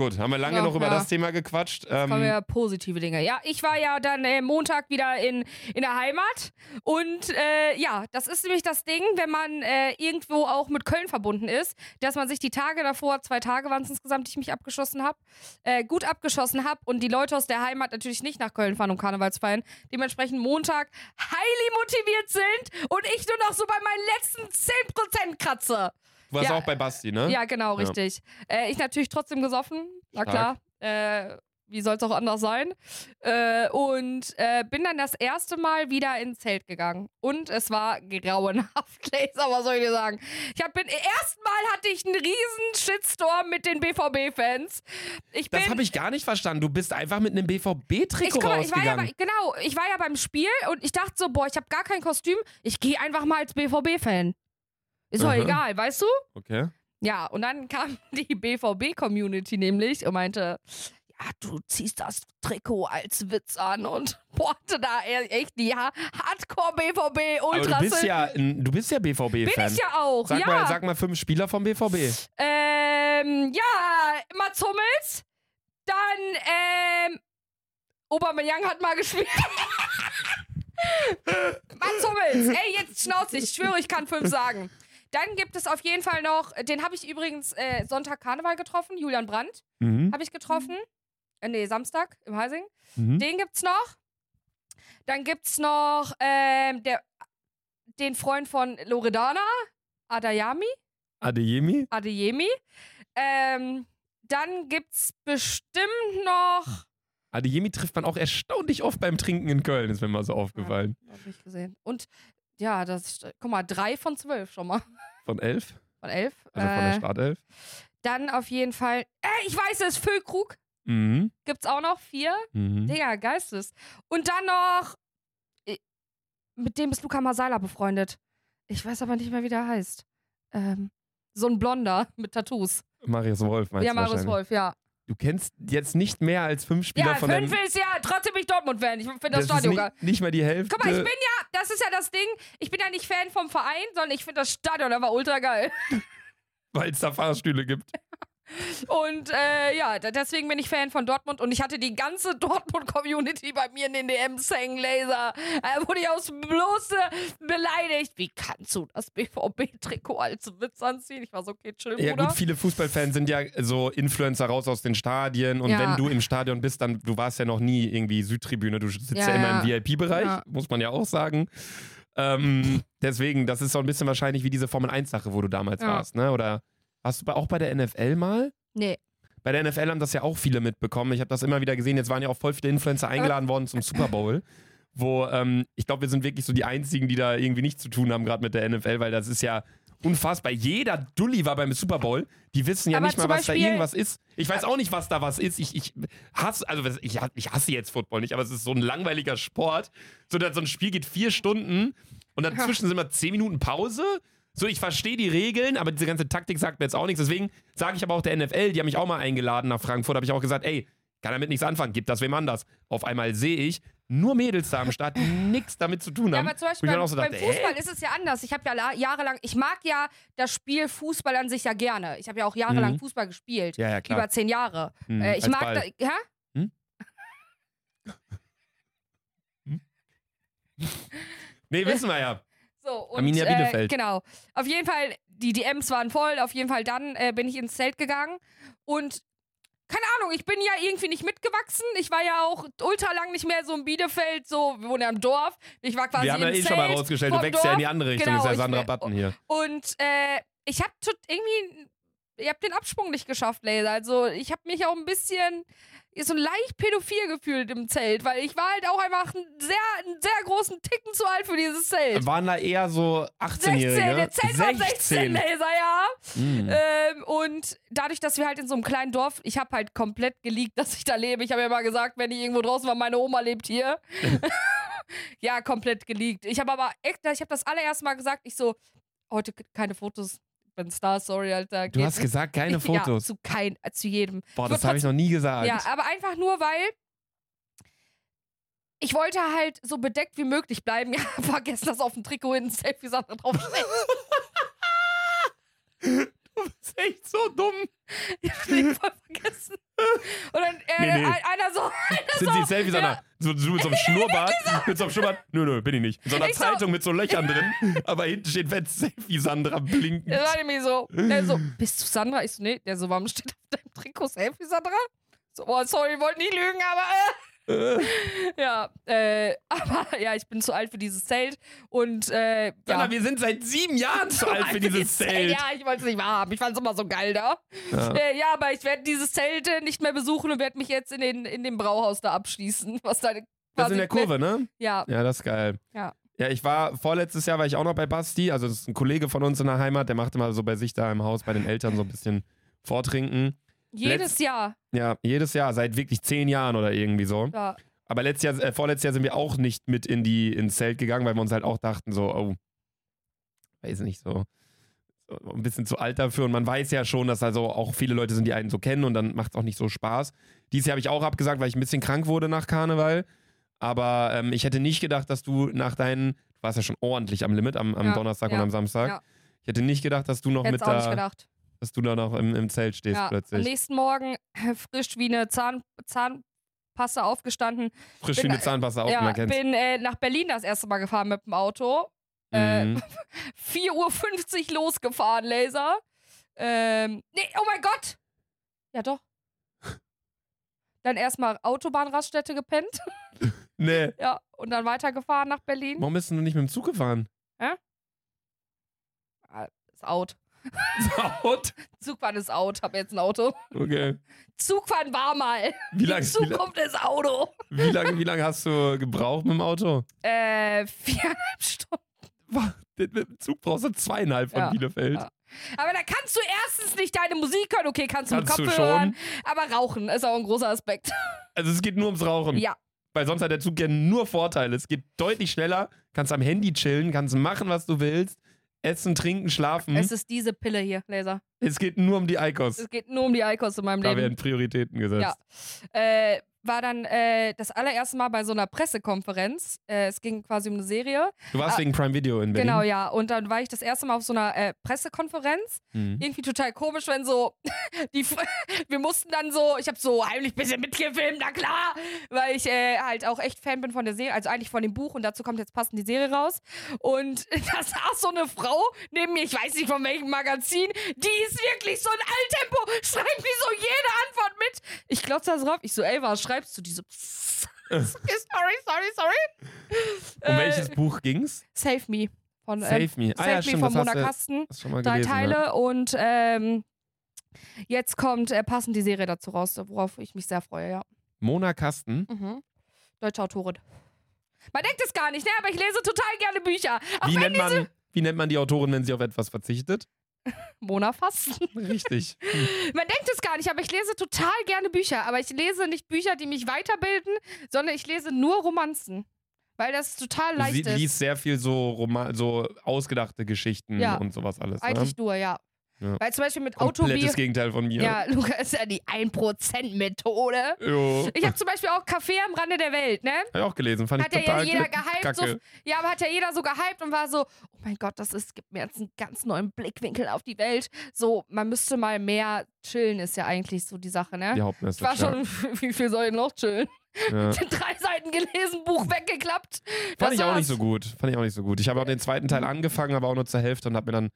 Gut, haben wir lange Ja, noch über ja. das Thema gequatscht. Kommen Ähm, wir positive Dinge. Ja, ich war ja dann äh, Montag wieder in, in der Heimat. Und äh, ja, das ist nämlich das Ding, wenn man äh, irgendwo auch mit Köln verbunden ist, dass man sich die Tage davor, zwei Tage waren es insgesamt, die ich mich abgeschossen habe, äh, gut abgeschossen habe und die Leute aus der Heimat natürlich nicht nach Köln fahren, um Karnevals zu feiern. Dementsprechend Montag highly motiviert sind und ich nur noch so bei meinen letzten 10% kratze. Du warst ja, auch bei Basti, ne? Ja, genau, Ja. richtig. Äh, ich natürlich trotzdem gesoffen, na klar. Äh, wie soll es auch anders sein? Äh, und äh, bin dann das erste Mal wieder ins Zelt gegangen. Und es war grauenhaft, Laser, was soll ich dir sagen? Ich hab, bin, erstmal hatte ich einen riesen Shitstorm mit den BVB-Fans. Das habe ich gar nicht verstanden. Du bist einfach mit einem BVB-Trikot mal, ich war ja rausgegangen. genau, ich war ja beim Spiel und ich dachte so, boah, ich habe gar kein Kostüm. Ich gehe einfach mal als BVB-Fan. Ist doch egal, weißt du? okay. Ja, und dann kam die BVB-Community nämlich und meinte, ja, du ziehst das Trikot als Witz an und bohrte da e- echt die Ha- Hardcore-BVB Aber du Ultras. bist ja, du bist ja Bin BVB-Fan. ich ja auch, Sag, ja. mal, sag mal fünf Spieler vom BVB. Ähm, ja, Mats Hummels, dann, ähm, Aubameyang hat mal gespielt. Mats Hummels, ey, jetzt schnauze ich, ich schwöre, ich kann fünf sagen. Dann gibt es auf jeden Fall noch, den habe ich übrigens äh, Sonntag Karneval getroffen, Julian Brandt Mhm. habe ich getroffen. Äh, nee, Samstag im Heising. Mhm. Den gibt's noch. Dann gibt's noch ähm, der, den Freund von Loredana, Adayami, Adeyemi? Adeyemi. Ähm, dann gibt's bestimmt noch. Adeyemi trifft man auch erstaunlich oft beim Trinken in Köln, ist mir mal so aufgefallen. Ja, hab ich gesehen. Und ja, das, guck mal, drei von zwölf schon mal. Von elf? Von elf. Also von der Äh, Startelf? dann auf jeden Fall. Äh, ich weiß es, Füllkrug Mhm. gibt's auch noch. Vier. Mhm. Digga, Geistes. Und dann noch. äh, Mit dem ist Luca Masala befreundet. Ich weiß aber nicht mehr, wie der heißt. Ähm, so ein Blonder mit Tattoos. Marius Wolf meinst ja, du Marius wahrscheinlich. Wolf, ja. Du kennst jetzt nicht mehr als fünf Spieler Ja, von fünf der... ist ja trotzdem nicht Dortmund-Fan. Ich finde das, ist Stadion geil. nicht, nicht mal die Hälfte. Guck mal, ich bin ja, das ist ja das Ding, ich bin ja nicht Fan vom Verein, sondern ich finde das Stadion aber ultra geil. Weil es da Fahrstühle gibt. Und äh, ja, deswegen bin ich Fan von Dortmund und ich hatte die ganze Dortmund-Community bei mir in den DMs hängen, Laser. Da wurde ich aus Bloße beleidigt. Wie kannst du das BVB-Trikot als Witz anziehen? Ich war so, okay, chill, Ja Bruder. gut, viele Fußballfans sind ja so Influencer raus aus den Stadien und Ja. wenn du im Stadion bist, dann, du warst ja noch nie irgendwie Südtribüne, du sitzt ja, Ja, immer ja. im VIP-Bereich, muss man ja auch sagen. Ähm, deswegen, das ist so ein bisschen wahrscheinlich wie diese Formel-1-Sache, wo du damals warst, ne? Oder warst du auch bei der NFL mal? nee. Bei der NFL haben das ja auch viele mitbekommen. Ich habe das immer wieder gesehen. Jetzt waren ja auch voll viele Influencer eingeladen worden zum Super Bowl. Wo ähm, ich glaube, wir sind wirklich so die Einzigen, die da irgendwie nichts zu tun haben, gerade mit der NFL, weil das ist ja unfassbar. Jeder Dulli war beim Super Bowl. Die wissen ja Aber nicht mal, was da Beispiel- irgendwas ist. Ich weiß auch nicht, was da was ist. Ich, ich hasse, also ich, ich hasse jetzt Football nicht, aber es ist so ein langweiliger Sport. So, dass so ein Spiel geht vier Stunden und dazwischen sind immer zehn Minuten Pause. So, ich verstehe die Regeln, aber diese ganze Taktik sagt mir jetzt auch nichts. Deswegen sage ich aber auch der NFL, die haben mich auch mal eingeladen nach Frankfurt, habe ich auch gesagt, ey, kann damit nichts anfangen, gib das wem anders. Auf einmal sehe ich nur Mädels da am Start, die nichts damit zu tun Ja, haben. aber zum Beispiel beim, so beim dachte, Fußball hä? ist es ja anders. Ich habe ja la- jahrelang, ich mag ja das Spiel Fußball an sich ja gerne. Ich habe ja auch jahrelang Mhm. Fußball gespielt. Ja, ja, klar. Über zehn Jahre. Hm, Äh, ich mag Ball. da, hä? Nee, wissen wir ja. So, und, Arminia äh, Bielefeld. genau. Auf jeden Fall, die DMs waren voll. Auf jeden Fall dann äh, bin ich ins Zelt gegangen. Und keine Ahnung, ich bin ja irgendwie nicht mitgewachsen. Ich war ja auch ultra lang nicht mehr so in Bielefeld, so, wir wohnen ja im Dorf. Ich war quasi Wir haben ja im eh schon mal rausgestellt, du wächst ja in die Dorf. andere Richtung. Genau, ist ja Sandra Button hier. Und äh, ich habe irgendwie, ich habe den Absprung nicht geschafft, Laser. Also ich habe mich auch ein bisschen so leicht pädophil gefühlt im Zelt, weil ich war halt auch einfach ein sehr, einen sehr großen Ticken zu alt für dieses Zelt. Waren da eher so 16, 18-Jährige? der Zelt war 16, Laser, ja. Hm. Ähm, und dadurch, dass wir halt in so einem kleinen Dorf, ich habe halt komplett geleakt, dass ich da lebe. Ich habe ja mal gesagt, wenn ich irgendwo draußen war, meine Oma lebt hier. ja, komplett geleakt. Ich habe aber echt, ich habe das allererste Mal gesagt, ich so, heute keine Fotos. Bin Star, sorry, Alter. Du hast gesagt, keine Fotos. Ja, zu kein, äh, zu jedem. Boah, das habe ich noch nie gesagt. Ja, aber einfach nur, weil ich wollte halt so bedeckt wie möglich bleiben. Ja, vergessen, dass auf dem Trikot hinten Selfie-Sache draufsteht. Du bist echt so dumm. Ich hab den voll vergessen. Und dann äh, Nee, nee. ein- einer so, einer Sind so, sie Selfies, ja, Anna? So, so mit so einem Schnurrbart? mit so einem Schnurrbart? Nö, nö, bin ich nicht. Mit so einer Ich so- Zeitung mit so Löchern drin. Aber hinten steht fett Selfie Sandra blinkend. Der war nämlich so, der so, bist du Sandra? Ich so, nee, der so, warum steht auf deinem Trikot Selfie, Sandra? So, boah, sorry, ich wollte nicht lügen, aber äh, ja, äh, aber ja, ich bin zu alt für dieses Zelt und äh, Sandra, ja. wir sind seit sieben Jahren zu alt für dieses Zelt. Ja, ich wollte es nicht wahrhaben. Ich fand es immer so geil da. Ja. Äh, ja, aber ich werde dieses Zelt äh, nicht mehr besuchen und werde mich jetzt in, den, in dem Brauhaus da abschließen. Was da Das in der Kurve, ne? Ja, Ja, das ist geil. Ja. Ja, ich war vorletztes Jahr war ich auch noch bei Basti, also das ist ein Kollege von uns in der Heimat, der macht immer so bei sich da im Haus bei den Eltern so ein bisschen vortrinken. Jedes Jahr. Ja, jedes Jahr, seit wirklich zehn Jahren oder irgendwie so. Ja. Aber letztes Jahr, äh, vorletztes Jahr sind wir auch nicht mit in die, ins Zelt gegangen, weil wir uns halt auch dachten, so, oh, weiß nicht, so, so ein bisschen zu alt dafür. Und man weiß ja schon, dass also auch viele Leute sind, die einen so kennen und dann macht es auch nicht so Spaß. Dieses Jahr habe ich auch abgesagt, weil ich ein bisschen krank wurde nach Karneval. Aber ähm, ich hätte nicht gedacht, dass du nach deinen, du warst ja schon ordentlich am Limit am, am Ja, Donnerstag und ja, am Samstag. ja. Ich hätte nicht gedacht, dass du noch Hätte mit auch nicht da, gedacht. Dass du da noch im, im Zelt stehst Ja, am plötzlich. nächsten Morgen äh, frisch wie eine Zahn, Zahnpasta aufgestanden. Frisch bin- wie eine Zahnpasta auch, ja, man kennt's. bin äh, nach Berlin das erste Mal gefahren mit dem Auto. Äh, Mhm. 4.50 Uhr losgefahren, Laser. Ähm, nee, oh mein Gott! Ja, doch. Dann erstmal Autobahnraststätte gepennt. Nee. Ja, und dann weitergefahren nach Berlin. Warum bist du nicht mit dem Zug gefahren? Ist out. Out? Zugfahren ist out. Hab jetzt ein Auto. Okay. Zugfahren war mal. Wie lange Die wie, lang, Zukunft ist Auto. wie lang, wie lang hast du gebraucht mit dem Auto? Äh, viereinhalb Stunden. Mit dem Zug brauchst du zweieinhalb von Ja, Bielefeld. ja. Aber da kannst du erstens nicht deine Musik hören. Okay, kannst du mit Kannst du Kopfhörern. schon. Aber rauchen ist auch ein großer Aspekt. Also es geht nur ums Rauchen. Ja. Weil sonst hat der Zug ja nur Vorteile. Es geht deutlich schneller, kannst am Handy chillen, kannst machen, was du willst. Essen, trinken, schlafen. Es Es, ist diese Pille hier, Laser. geht nur um die Eikos. Es geht nur um die Eikos in meinem Da Leben. werden Prioritäten gesetzt. Ja. Äh, war dann äh, das allererste Mal bei so einer Pressekonferenz. Äh, es ging quasi um eine Serie. Du warst Ah, wegen Prime Video in Berlin. Genau, ja. Und dann war ich das erste Mal auf so einer äh, Pressekonferenz. Mhm. Irgendwie total komisch, wenn so die wir mussten dann so, ich habe so heimlich ein bisschen mitgefilmt, na klar, weil ich äh, halt auch echt Fan bin von der Serie, also eigentlich von dem Buch und dazu kommt jetzt passend die Serie raus. Und da saß so eine Frau neben mir, ich weiß nicht von welchem Magazin, die ist wirklich so ein Alltempo, schreibt mir so jede Antwort mit. Ich glotze da so drauf, ich so, ey, was schreibst du? Die so, psst. Okay, sorry, sorry, sorry. Um Äh, welches Buch ging's? Save Me. Von, Save ähm, Me. Ah Save ja, Me stimmt, von Mona Kasten drei gelesen, Teile Ja. und ähm, jetzt kommt äh, passend die Serie dazu raus, worauf ich mich sehr freue, ja. Mona Kasten. Mhm. Deutsche Autorin. Man denkt es gar nicht, ne? Aber ich lese total gerne Bücher. Wie nennt, man, wie nennt man die Autorin, wenn sie auf etwas verzichtet? Mona Fasten. Richtig. Man denkt es gar nicht, aber ich lese total gerne Bücher. Aber ich lese nicht Bücher, die mich weiterbilden, sondern ich lese nur Romanzen. Weil das total leicht Sie ist. liest sehr viel so, Roma so ausgedachte Geschichten Ja. und sowas alles. Eigentlich nur, ja. Ja. Weil zum Beispiel mit ne? Komplettes Autobiografie. Gegenteil von mir. Ja, Luca ist ja die 1%-Methode. Jo. Ich habe zum Beispiel auch Café am Rande der Welt, ne? Hab ich auch gelesen. Fand Hat ich ja total jeder kacke. gehypt. So, ja, aber hat ja jeder so gehypt und war so, oh mein Gott, das ist, gibt mir jetzt einen ganz neuen Blickwinkel auf die Welt. So, man müsste mal mehr chillen, ist ja eigentlich so die Sache, ne? Die ich Hauptmessage. war schon, wie viel soll ich noch chillen? Ja. Drei Seiten gelesen, Buch weggeklappt. Fand Das ich auch war's. nicht so gut. Fand ich auch nicht so gut. Ich habe auch den zweiten Teil angefangen, aber auch nur zur Hälfte und habe mir dann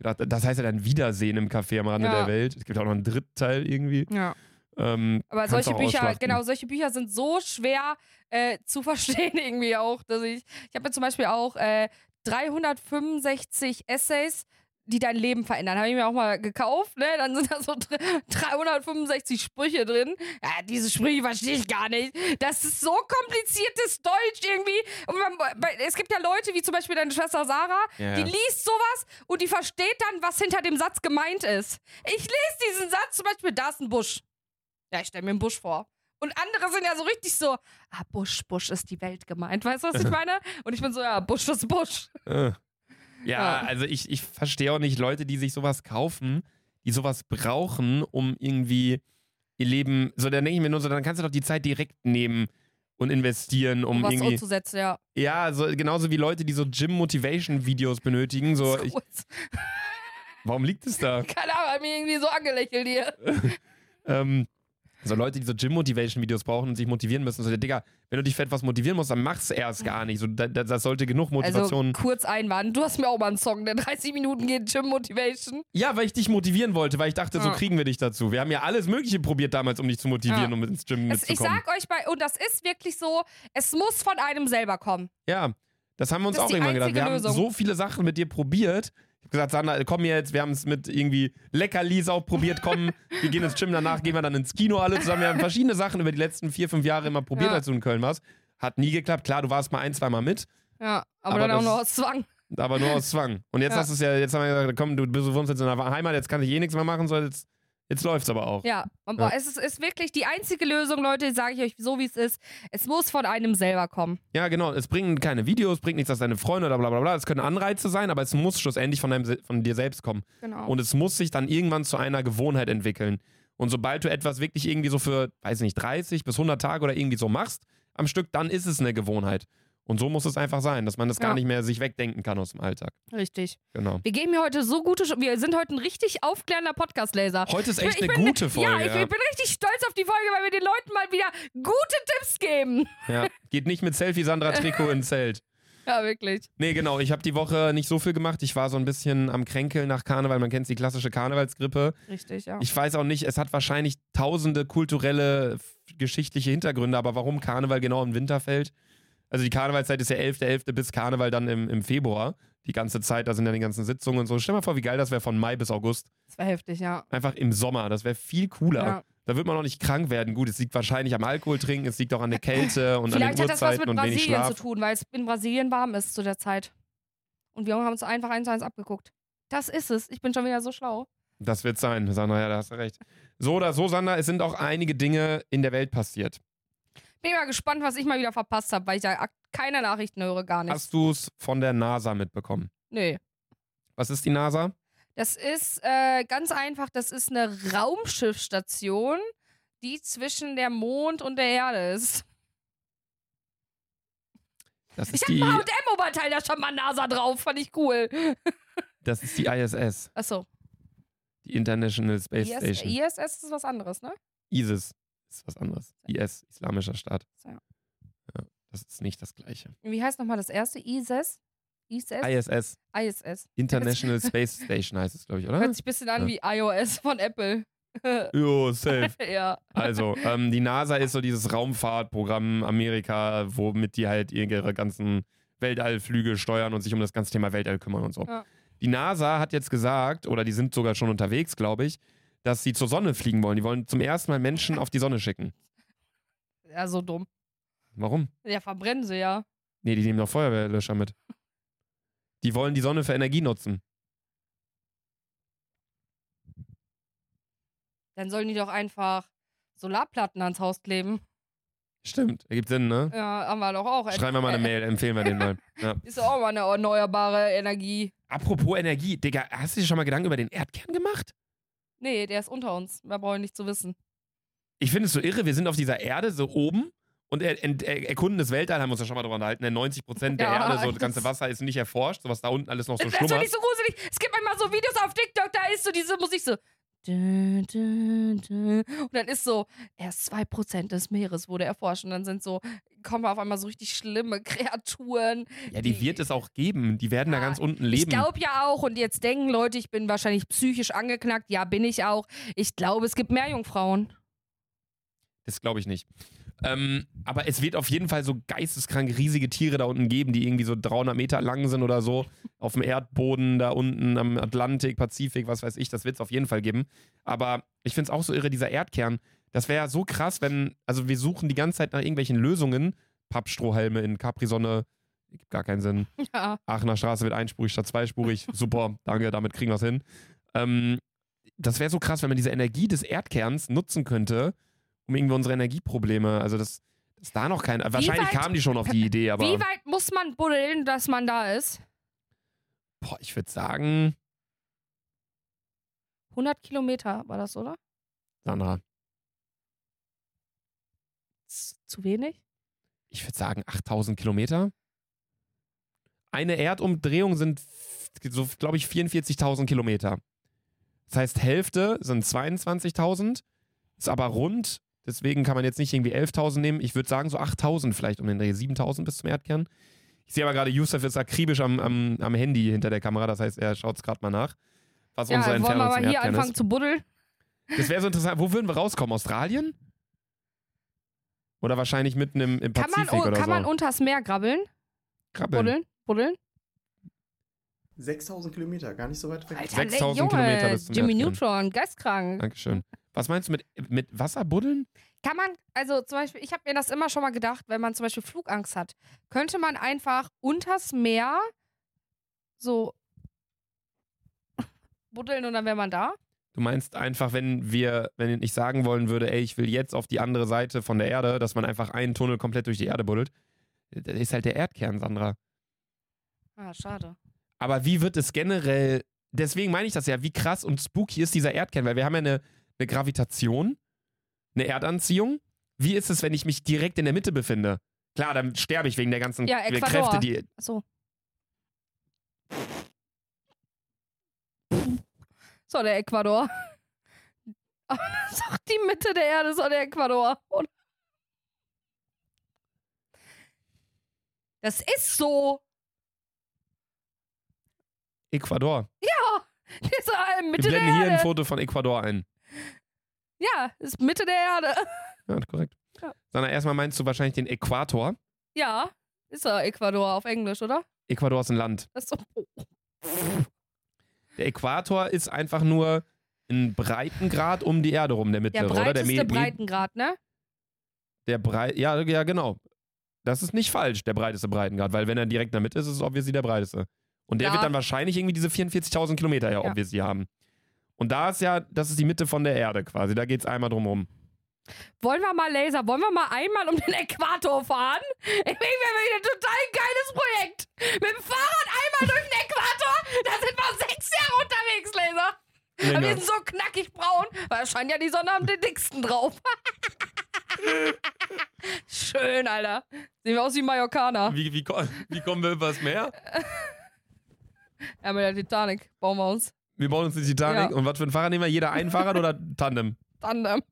gedacht, das heißt ja dann Wiedersehen im Café am Rande Ja. der Welt. Es gibt auch noch einen dritten Teil irgendwie. Ja. Ähm, Aber solche Bücher, genau, solche Bücher sind so schwer äh, zu verstehen irgendwie auch, dass ich, ich habe mir zum Beispiel auch äh, 365 Essays, die dein Leben verändern, habe ich mir auch mal gekauft, ne? Dann sind da so dr- 365 Sprüche drin. Ja, diese Sprüche verstehe ich gar nicht. Das ist so kompliziertes Deutsch irgendwie. Und man, es gibt ja Leute, wie zum Beispiel deine Schwester Sarah, Ja. die liest sowas und die versteht dann, was hinter dem Satz gemeint ist. Ich lese diesen Satz zum Beispiel, da ist ein Busch. Ja, ich stelle mir einen Busch vor. Und andere sind ja so richtig so, ah, Busch, Busch ist die Welt gemeint. Weißt du, was ich meine? Und ich bin so, ja, Busch ist Busch. Ja, also ich, ich verstehe auch nicht Leute, die sich sowas kaufen, die sowas brauchen, um irgendwie ihr Leben. So, dann denke ich mir nur so, dann kannst du doch die Zeit direkt nehmen und investieren, um Um was irgendwie. umzusetzen, ja. Ja, so, genauso wie Leute, die so Gym-Motivation-Videos benötigen. So, ich, warum liegt es da? Keine Ahnung, hat mir irgendwie so angelächelt hier. Ähm, so Leute, die so Gym-Motivation-Videos brauchen und sich motivieren müssen. So, Digga, wenn du dich für etwas motivieren musst, dann mach's erst gar nicht. So, da, da, das sollte genug Motivation. Also kurz Einwand, du hast mir auch mal einen Song, der 30 Minuten geht, Gym Motivation. ja, weil ich dich motivieren wollte, weil ich dachte, so Ja. kriegen wir dich dazu. Wir haben ja alles Mögliche probiert damals, um dich zu motivieren, Ja. um ins Gym Es, ich mitzukommen. sag euch bei, und das ist wirklich so, es muss von einem selber kommen. Ja, das haben wir uns Das auch irgendwann gedacht. Wir einzige haben Lösung. so viele Sachen mit dir probiert. Ich hab gesagt, Sandra, komm jetzt, wir haben es mit irgendwie Leckerlis auch probiert, komm, wir gehen ins Gym, danach gehen wir dann ins Kino alle zusammen. Wir haben verschiedene Sachen über die letzten vier, fünf Jahre immer probiert, Ja. als du in Köln warst. Hat nie geklappt. Klar, du warst mal ein, zweimal mit, Ja, aber, Aber dann auch noch aus Zwang. aber nur aus Zwang. Und jetzt Ja. hast du es ja, jetzt haben wir gesagt, komm, du bist du wohnst jetzt in der Heimat, jetzt kann ich eh nichts mehr machen, so jetzt, jetzt läuft's aber auch. Ja, aber Ja. es ist, ist wirklich die einzige Lösung, Leute, sage ich euch so, wie es ist. Es muss von einem selber kommen. Ja, genau. Es bringen keine Videos, bringt nichts, dass deine Freunde oder bla bla bla. Es können Anreize sein, aber es muss schlussendlich von, deinem, von dir selbst kommen. Genau. Und es muss sich dann irgendwann zu einer Gewohnheit entwickeln. Und sobald du etwas wirklich irgendwie so für, weiß nicht, 30 bis 100 Tage oder irgendwie so machst am Stück, dann ist es eine Gewohnheit. Und so muss es einfach sein, dass man das gar Ja. nicht mehr sich wegdenken kann aus dem Alltag. Richtig. Genau. Wir geben hier heute so gute, Sch- wir sind heute ein richtig aufklärender Podcast-Laser. Heute ist Ich echt bin- eine ich bin, gute Folge. Ja, ich, ich bin richtig stolz auf die Folge, weil wir den Leuten mal wieder gute Tipps geben. ja. Geht nicht mit Selfie Sandra Trikot ins Zelt. Ja, wirklich. Nee, genau. Ich habe die Woche nicht so viel gemacht. Ich war so ein bisschen am Kränkeln nach Karneval. Man kennt die klassische Karnevalsgrippe. Richtig, ja. Ich weiß auch nicht, es hat wahrscheinlich tausende kulturelle, geschichtliche Hintergründe, aber warum Karneval genau im Winter fällt? Also die Karnevalzeit ist ja 11.11. bis Karneval dann im, im Februar. Die ganze Zeit, da sind ja die ganzen Sitzungen und so. Stell dir mal vor, wie geil das wäre von Mai bis August. Das war heftig, ja. Einfach im Sommer. Das wäre viel cooler. Ja. Da wird man auch nicht krank werden. Gut, es liegt wahrscheinlich am Alkohol trinken, es liegt auch an der Kälte und Vielleicht an hat den das was Uhrzeiten mit und wenig Brasilien zu tun, weil es in Brasilien warm ist zu der Zeit. Und wir haben uns einfach eins zu eins abgeguckt. Das ist es. Ich bin schon wieder so schlau. Das wird sein, Sandra, ja, da hast du recht. So oder so, Sandra, es sind auch einige Dinge in der Welt passiert. Bin mal gespannt, was ich mal wieder verpasst habe, weil ich ja ak- keine Nachrichten höre, gar nichts. Hast du es von der NASA mitbekommen? Nö. Was ist die NASA? Das ist äh, ganz einfach, das ist eine Raumschiffstation, die zwischen der Mond und der Erde ist. Das Ich ist hab die, ein H&M-Oberteil, da stand mal NASA drauf, fand ich cool. das ist die ISS, Achso, die International Space IS, Station. ISS ist was anderes, ne? ISIS ist was anderes. IS, Islamischer Staat. Ja. Ja, das ist nicht das gleiche. Wie heißt nochmal das erste? ISS? ISS? ISS, ISS. International Space Station heißt es, glaube ich, oder? Hört sich ein bisschen an Ja. wie iOS von Apple. Jo, safe. ja. Also, ähm, die NASA ist so dieses Raumfahrtprogramm Amerika, womit die halt ihre ganzen Weltallflüge steuern und sich um das ganze Thema Weltall kümmern und so. Ja. Die NASA hat jetzt gesagt, oder die sind sogar schon unterwegs, glaube ich, dass sie zur Sonne fliegen wollen. Die wollen zum ersten Mal Menschen auf die Sonne schicken. Ja, so dumm. Warum? Ja, verbrennen sie ja. Nee, die nehmen doch Feuerwehrlöscher mit. Die wollen die Sonne für Energie nutzen. Dann sollen die doch einfach Solarplatten ans Haus kleben. Stimmt, ergibt Sinn, ne? Ja, haben wir doch auch. Schreiben wir mal eine Mail, empfehlen wir den mal. Ja. Ist auch mal eine erneuerbare Energie. Apropos Energie, Digga, hast du dir schon mal Gedanken über den Erdkern gemacht? Nee, der ist unter uns. Brauche ich nicht zu wissen. Ich finde es so irre, wir sind auf dieser Erde so oben und er, ent- er, erkunden das Weltall, haben wir uns ja schon mal drüber unterhalten. ne? 90 Prozent der Ja, Erde, so das ganze Wasser ist nicht erforscht, so was da unten alles noch so das schlummert. finde ich so gruselig. Es gibt manchmal so Videos auf TikTok, da ist so diese Musik so. Und dann ist so, erst 2% des Meeres wurde erforscht. Und dann sind so, kommen auf einmal so richtig schlimme Kreaturen. Ja, die wird es auch geben. Die werden da Ja, ganz unten Ich leben. glaube ja auch, und jetzt denken Leute, ich bin wahrscheinlich psychisch angeknackt. Ja, bin ich auch. Ich glaube, es gibt mehr Jungfrauen. Das glaube ich nicht. Ähm, aber es wird auf jeden Fall so geisteskrank riesige Tiere da unten geben, die irgendwie so 300 Meter lang sind oder so. Auf dem Erdboden da unten am Atlantik, Pazifik, was weiß ich. Das wird es auf jeden Fall geben. Aber ich finde es auch so irre, dieser Erdkern. Das wäre ja so krass, wenn, also wir suchen die ganze Zeit nach irgendwelchen Lösungen. Pappstrohhalme in Capri-Sonne, gibt gar keinen Sinn. Ja. Aachener Straße wird einspurig statt zweispurig. Super, danke, damit kriegen wir es hin. Ähm, das wäre so krass, wenn man diese Energie des Erdkerns nutzen könnte, um irgendwie unsere Energieprobleme, also das, das da noch kein, wahrscheinlich weit- kamen die schon auf die Idee, aber Wie weit muss man buddeln, dass man da ist? boah, ich würde sagen, 100 Kilometer war das, oder? Sandra, Zu wenig? ich würde sagen 8000 Kilometer. Eine Erdumdrehung sind so, glaube ich, 44.000 Kilometer. Das heißt, Hälfte sind 22.000, ist aber rund. Deswegen kann man jetzt nicht irgendwie 11.000 nehmen. Ich würde sagen, so 8.000 vielleicht um den Dreh. 7.000 bis zum Erdkern. Ich sehe aber gerade, Yusuf ist akribisch am, am, am Handy hinter der Kamera. Das heißt, er schaut es gerade mal nach, was Ja, unsere wollen wir Entfernung aber hier Erdkern anfangen ist. zu buddeln? Das wäre so interessant. Wo würden wir rauskommen? Australien? Oder wahrscheinlich mitten im, im Kann man, Pazifik oder kann so? man unters Meer grabbeln? Krabbeln. Buddeln? Buddeln? 6000 Kilometer, gar nicht so weit weg. Alter, 6000 Junge, Kilometer bis zum Jimmy Erdkern. Neutron, geistkrank. Dankeschön. Was meinst du mit, mit Wasser buddeln? Kann man, also zum Beispiel, ich habe mir das immer schon mal gedacht, wenn man zum Beispiel Flugangst hat, könnte man einfach unters Meer so buddeln und dann wäre man da? Du meinst einfach, wenn wir, wenn ich sagen wollen würde, ey, ich will jetzt auf die andere Seite von der Erde, dass man einfach einen Tunnel komplett durch die Erde buddelt. Das ist halt der Erdkern, Sandra. Ah, schade. Aber wie wird es generell, deswegen meine ich das ja, wie krass und spooky ist dieser Erdkern, weil wir haben ja eine, eine Gravitation, eine Erdanziehung. Wie ist es, wenn ich mich direkt in der Mitte befinde? Klar, dann sterbe ich wegen der ganzen Ja. Kräfte, die. Achso. So, der Ecuador. Aber das ist doch die Mitte der Erde, so der Ecuador. Das ist so. Ecuador. Das ist Wir Mitte der blenden hier ein. Foto von Ecuador ein. Ja, ist Mitte der Erde. Ja, korrekt. Ja. Sondern erstmal meinst du wahrscheinlich den Äquator. Ja, ist er Ecuador auf Englisch, oder? Ecuador ist ein Land. Ist so. Der Äquator ist einfach nur ein Breitengrad um die Erde rum, der Der mittlere, oder? Der, Me- Breitengrad, ne? der Breit, ja, ja, genau. Das ist nicht falsch, der breiteste Breitengrad, weil wenn er direkt in der Mitte ist, ist es obviously der breiteste. Und der Ja. wird dann wahrscheinlich irgendwie diese 44.000 Kilometer ja, Ja. obviously haben. Und da ist ja, das ist die Mitte von der Erde quasi, da geht es einmal drum rum. Wollen wir mal Laser, wollen wir mal einmal um den Äquator fahren? Ich denke, wir haben ein total geiles Projekt. Mit dem Fahrrad einmal durch den Äquator, da sind wir sechs Jahre unterwegs, Laser. Aber wir Länger. sind so knackig braun, weil es scheint ja die Sonne am dicksten drauf. Schön, Alter. Sehen wir aus wie Mallorcaner. Wie, wie, wie kommen wir übers Meer? Ja, mit der Titanic bauen wir uns. Wir bauen uns die Titanic. Ja. Und was für ein Fahrrad nehmen wir? Jeder ein Fahrrad oder Tandem? Tandem.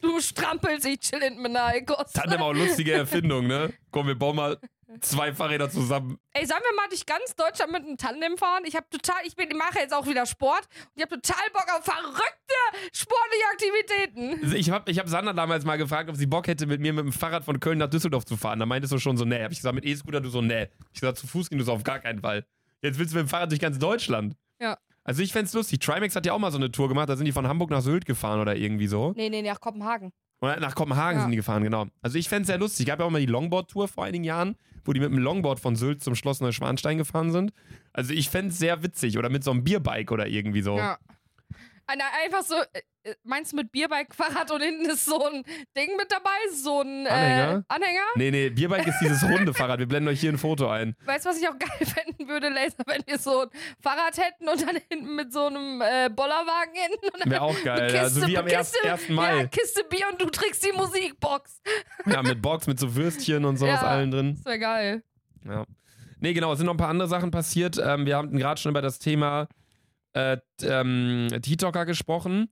Du strampelst, ich chill hinten mit einer Ecos. Tandem auch lustige Erfindung, ne? Komm, wir bauen mal zwei Fahrräder zusammen. Ey, sollen wir mal durch ganz Deutschland mit einem Tandem fahren? Ich habe total, ich bin, mache jetzt auch wieder Sport und ich habe total Bock auf verrückte sportliche Aktivitäten. Ich habe ich hab Sandra damals mal gefragt, ob sie Bock hätte, mit mir mit dem Fahrrad von Köln nach Düsseldorf zu fahren. Da meintest du schon so, nee. Hab ich gesagt, mit E-Scooter, du so, nee. Ich gesagt, zu Fuß gehen du so auf gar keinen Fall. Jetzt willst du mit dem Fahrrad durch ganz Deutschland. Ja. Also ich fänd's lustig. Trimax hat ja auch mal so eine Tour gemacht, da sind die von Hamburg nach Sylt gefahren oder irgendwie so. Nee, nee, nach Kopenhagen. Oder nach Kopenhagen Ja. sind die gefahren, genau. Also ich fänd's sehr lustig. Gab ja auch mal die Longboard-Tour vor einigen Jahren, wo die mit dem Longboard von Sylt zum Schloss Neuschwanstein gefahren sind. Also ich fänd's sehr witzig. Oder mit so einem Bierbike oder irgendwie so. Ja. Ein- Einfach so, äh, äh, meinst du mit Bierbike-Fahrrad und hinten ist so ein Ding mit dabei? So ein äh, Anhänger? Anhänger? Nee, nee, Bierbike ist dieses runde Fahrrad. Wir blenden euch hier ein Foto ein. Weißt du, was ich auch geil finden würde, Laser, wenn wir so ein Fahrrad hätten und dann hinten mit so einem äh, Bollerwagen hinten und dann Wäre auch geil. Kiste- also wie am Kiste- 1. Ja, Mai. Kiste Bier und du trägst die Musikbox. Ja, mit Box, mit so Würstchen und sowas Ja. allen drin. Das wäre geil. Ja. Nee, genau, es sind noch ein paar andere Sachen passiert. Ähm, wir haben gerade schon über das Thema äh, ähm, TikToker gesprochen.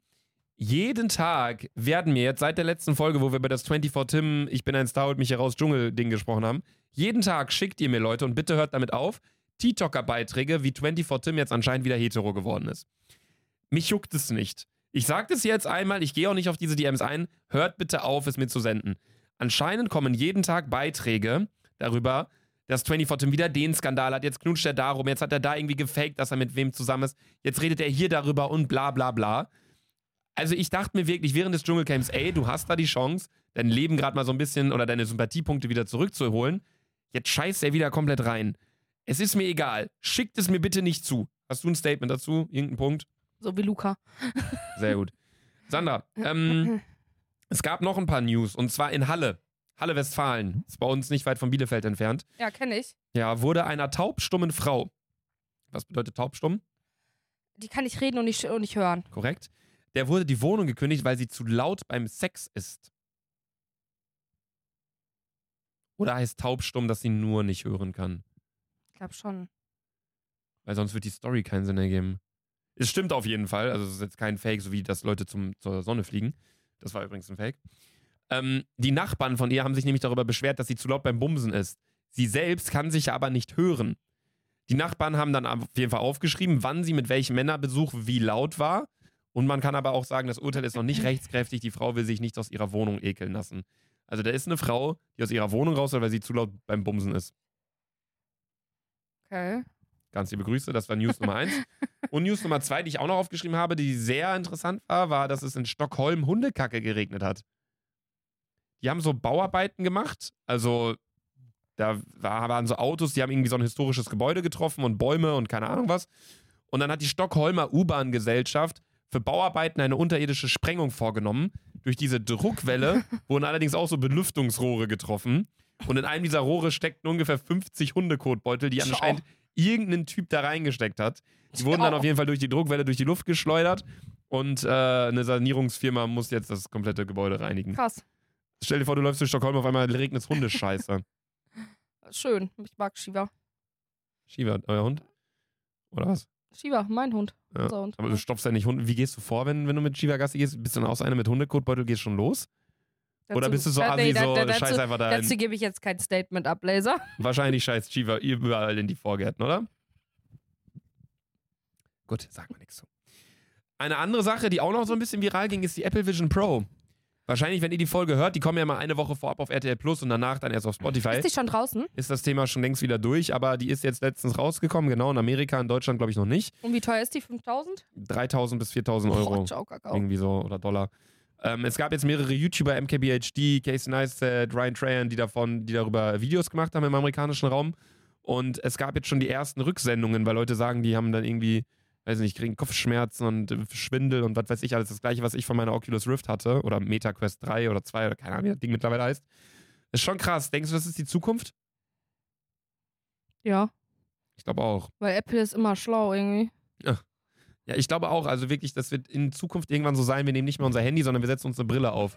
Jeden Tag werden mir jetzt seit der letzten Folge, wo wir über das 24 Tim, ich bin ein Star, holt mich heraus, Dschungel-Ding gesprochen haben, jeden Tag schickt ihr mir Leute und bitte hört damit auf, TikToker-Beiträge, wie 24 Tim jetzt anscheinend wieder hetero geworden ist. Mich juckt es nicht. Ich sage das jetzt einmal, ich gehe auch nicht auf diese DMs ein. Hört bitte auf, es mir zu senden. Anscheinend kommen jeden Tag Beiträge darüber, dass 24 Tim wieder den Skandal hat. Jetzt knutscht er darum, jetzt hat er da irgendwie gefaked, dass er mit wem zusammen ist. Jetzt redet er hier darüber und bla bla bla. Also ich dachte mir wirklich während des Dschungelcamps, ey, du hast da die Chance, dein Leben gerade mal so ein bisschen oder deine Sympathiepunkte wieder zurückzuholen. Jetzt scheißt er wieder komplett rein. Es ist mir egal. Schickt es mir bitte nicht zu. Hast du ein Statement dazu? Irgendeinen Punkt? So wie Luca. Sehr gut. Sandra, ähm, es gab noch ein paar News und zwar in Halle. Halle Westfalen. Ist bei uns nicht weit von Bielefeld entfernt. Ja, kenne ich. Ja, wurde einer taubstummen Frau. Was bedeutet taubstumm? Die kann nicht reden und nicht, und nicht hören. Korrekt. Der wurde die Wohnung gekündigt, weil sie zu laut beim Sex ist. Oder heißt taubstumm, dass sie nur nicht hören kann? Ich glaube schon. Weil sonst wird die Story keinen Sinn ergeben. Es stimmt auf jeden Fall. Also es ist jetzt kein Fake, so wie dass Leute zum, zur Sonne fliegen. Das war übrigens ein Fake. Ähm, die Nachbarn von ihr haben sich nämlich darüber beschwert, dass sie zu laut beim Bumsen ist. Sie selbst kann sich aber nicht hören. Die Nachbarn haben dann auf jeden Fall aufgeschrieben, wann sie mit welchem Männerbesuch wie laut war. Und man kann aber auch sagen, das Urteil ist noch nicht rechtskräftig. Die Frau will sich nicht aus ihrer Wohnung ekeln lassen. Also da ist eine Frau, die aus ihrer Wohnung raus soll, weil sie zu laut beim Bumsen ist. Okay. Ganz liebe Grüße, das war News Nummer eins. Und News Nummer zwei, die ich auch noch aufgeschrieben habe, die sehr interessant war, war, dass es in Stockholm Hundekacke geregnet hat. Die haben so Bauarbeiten gemacht, also da waren so Autos, die haben irgendwie so ein historisches Gebäude getroffen und Bäume und keine Ahnung was. Und dann hat die Stockholmer U-Bahn-Gesellschaft für Bauarbeiten eine unterirdische Sprengung vorgenommen. Durch diese Druckwelle wurden allerdings auch so Belüftungsrohre getroffen. Und in einem dieser Rohre steckten ungefähr 50 Hundekotbeutel, die anscheinend irgendein Typ da reingesteckt hat. Die wurden dann auf jeden Fall durch die Druckwelle durch die Luft geschleudert. Und äh, eine Sanierungsfirma muss jetzt das komplette Gebäude reinigen. Krass. Stell dir vor, du läufst durch Stockholm, auf einmal regnet es Hundescheiße. Schön. Ich mag Shiva. Shiva, euer Hund? Oder was? Shiva, mein Hund. Ja. Unser Hund. Aber du stopfst ja nicht Hunde. Wie gehst du vor, wenn, wenn du mit Shiva Gassi gehst? Bist du dann auch so eine mit Hundekotbeutel, gehst schon los? Oder Dazu- bist du so da- assi, nee, da- so da- dazu- scheiß einfach da Dazu gebe ich jetzt kein Statement ab, Laser. Wahrscheinlich scheißt Shiva überall in die Vorgärten, oder? Gut, sagen wir nichts zu. Eine andere Sache, die auch noch so ein bisschen viral ging, ist die Apple Vision Pro. Wahrscheinlich, wenn ihr die Folge hört, die kommen ja mal eine Woche vorab auf RTL Plus und danach dann erst auf Spotify. Ist die schon draußen? Ist das Thema schon längst wieder durch, aber die ist jetzt letztens rausgekommen, genau, in Amerika, in Deutschland glaube ich noch nicht. Und wie teuer ist die? 5000? 3000 bis 4000 Euro. Oh, ciao, Kakao. Irgendwie so, oder Dollar. Ähm, es gab jetzt mehrere YouTuber, MKBHD, Casey Neistat, Ryan Trahan, die davon, die darüber Videos gemacht haben im amerikanischen Raum. Und es gab jetzt schon die ersten Rücksendungen, weil Leute sagen, die haben dann irgendwie, weiß nicht, kriegen Kopfschmerzen und äh, Schwindel und was weiß ich alles. Das gleiche, was ich von meiner Oculus Rift hatte oder MetaQuest 3 oder 2 oder keine Ahnung, wie das Ding mittlerweile heißt. Ist schon krass. Denkst du, das ist die Zukunft? Ja, Ich glaube auch. weil Apple ist immer schlau irgendwie. Ja, ich glaube auch. Also wirklich, das wird in Zukunft irgendwann so sein, wir nehmen nicht mehr unser Handy, sondern wir setzen uns eine Brille auf.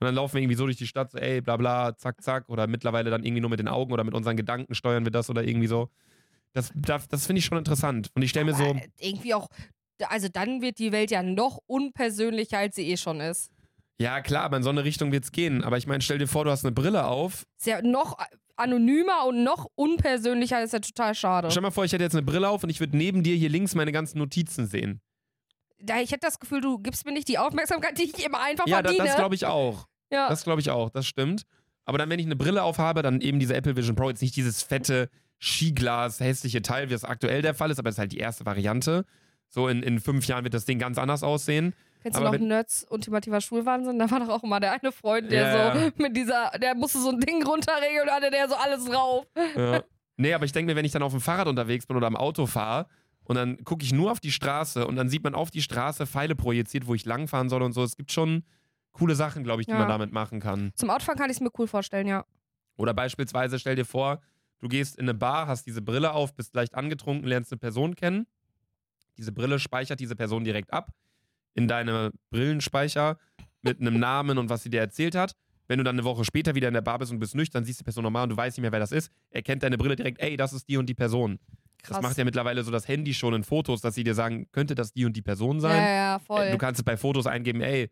Und dann laufen wir irgendwie so durch die Stadt, so ey, bla bla, zack, zack. Oder mittlerweile dann irgendwie nur mit den Augen oder mit unseren Gedanken steuern wir das oder irgendwie so. Das, das, das finde ich schon interessant. Und ich stelle mir so, irgendwie auch, also dann wird die Welt ja noch unpersönlicher, als sie eh schon ist. ja klar, aber in so eine Richtung wird es gehen. Aber ich meine, stell dir vor, du hast eine Brille auf. Ist ja noch anonymer und noch unpersönlicher, ist ja total schade. Stell mal vor, ich hätte jetzt eine Brille auf und ich würde neben dir hier links meine ganzen Notizen sehen. Da, ich hätte das Gefühl, du gibst mir nicht die Aufmerksamkeit, die ich immer einfach Ja, das, verdiene. das glaube ich auch. ja. Das glaube ich auch, das stimmt. Aber dann, wenn ich eine Brille aufhabe, dann eben diese Apple Vision Pro, jetzt nicht dieses fette Skiglas, hässliche Teil, wie es aktuell der Fall ist, aber es ist halt die erste Variante. So in, in fünf Jahren wird das Ding ganz anders aussehen. Kennst du aber noch wenn- Nerds ultimativer Schulwahnsinn? Da war doch auch immer der eine Freund, der Ja, so ja. mit dieser, der musste so ein Ding runterregeln und hatte der so alles drauf. Ja. nee, aber ich denke mir, wenn ich dann auf dem Fahrrad unterwegs bin oder am Auto fahre und dann gucke ich nur auf die Straße und dann sieht man auf die Straße Pfeile projiziert, wo ich langfahren soll und so. Es gibt schon coole Sachen, glaube ich, die man damit machen kann. Zum Autofahren kann ich es mir cool vorstellen, ja. Oder beispielsweise stell dir vor, du gehst in eine Bar, hast diese Brille auf, bist leicht angetrunken, lernst eine Person kennen. Diese Brille speichert diese Person direkt ab in deine Brillenspeicher mit einem Namen und was sie dir erzählt hat. Wenn du dann eine Woche später wieder in der Bar bist und bist nüchtern, siehst die Person normal und du weißt nicht mehr, wer das ist, erkennt deine Brille direkt, ey, das ist die und die Person. Krass. Das macht ja mittlerweile so das Handy schon in Fotos, dass sie dir sagen, könnte das die und die Person sein? ja, ja, voll. Du kannst bei Fotos eingeben, ey,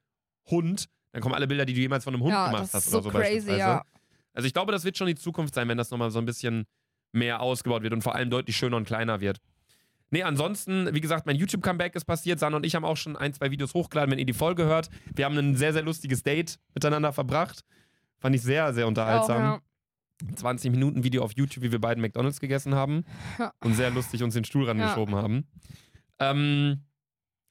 Hund, dann kommen alle Bilder, die du jemals von einem Hund ja, gemacht das hast so oder so crazy, beispielsweise. ja. Also ich glaube, das wird schon die Zukunft sein, wenn das nochmal so ein bisschen mehr ausgebaut wird und vor allem deutlich schöner und kleiner wird. Nee, ansonsten, wie gesagt, mein YouTube-Comeback ist passiert. Sana und ich haben auch schon ein, zwei Videos hochgeladen, wenn ihr die Folge hört. Wir haben ein sehr, sehr lustiges Date miteinander verbracht. Fand ich sehr, sehr unterhaltsam. Auch, 20 Minuten Video auf YouTube, wie wir beiden McDonalds gegessen haben. Ja. Und sehr lustig uns den Stuhl rangeschoben haben. Ähm,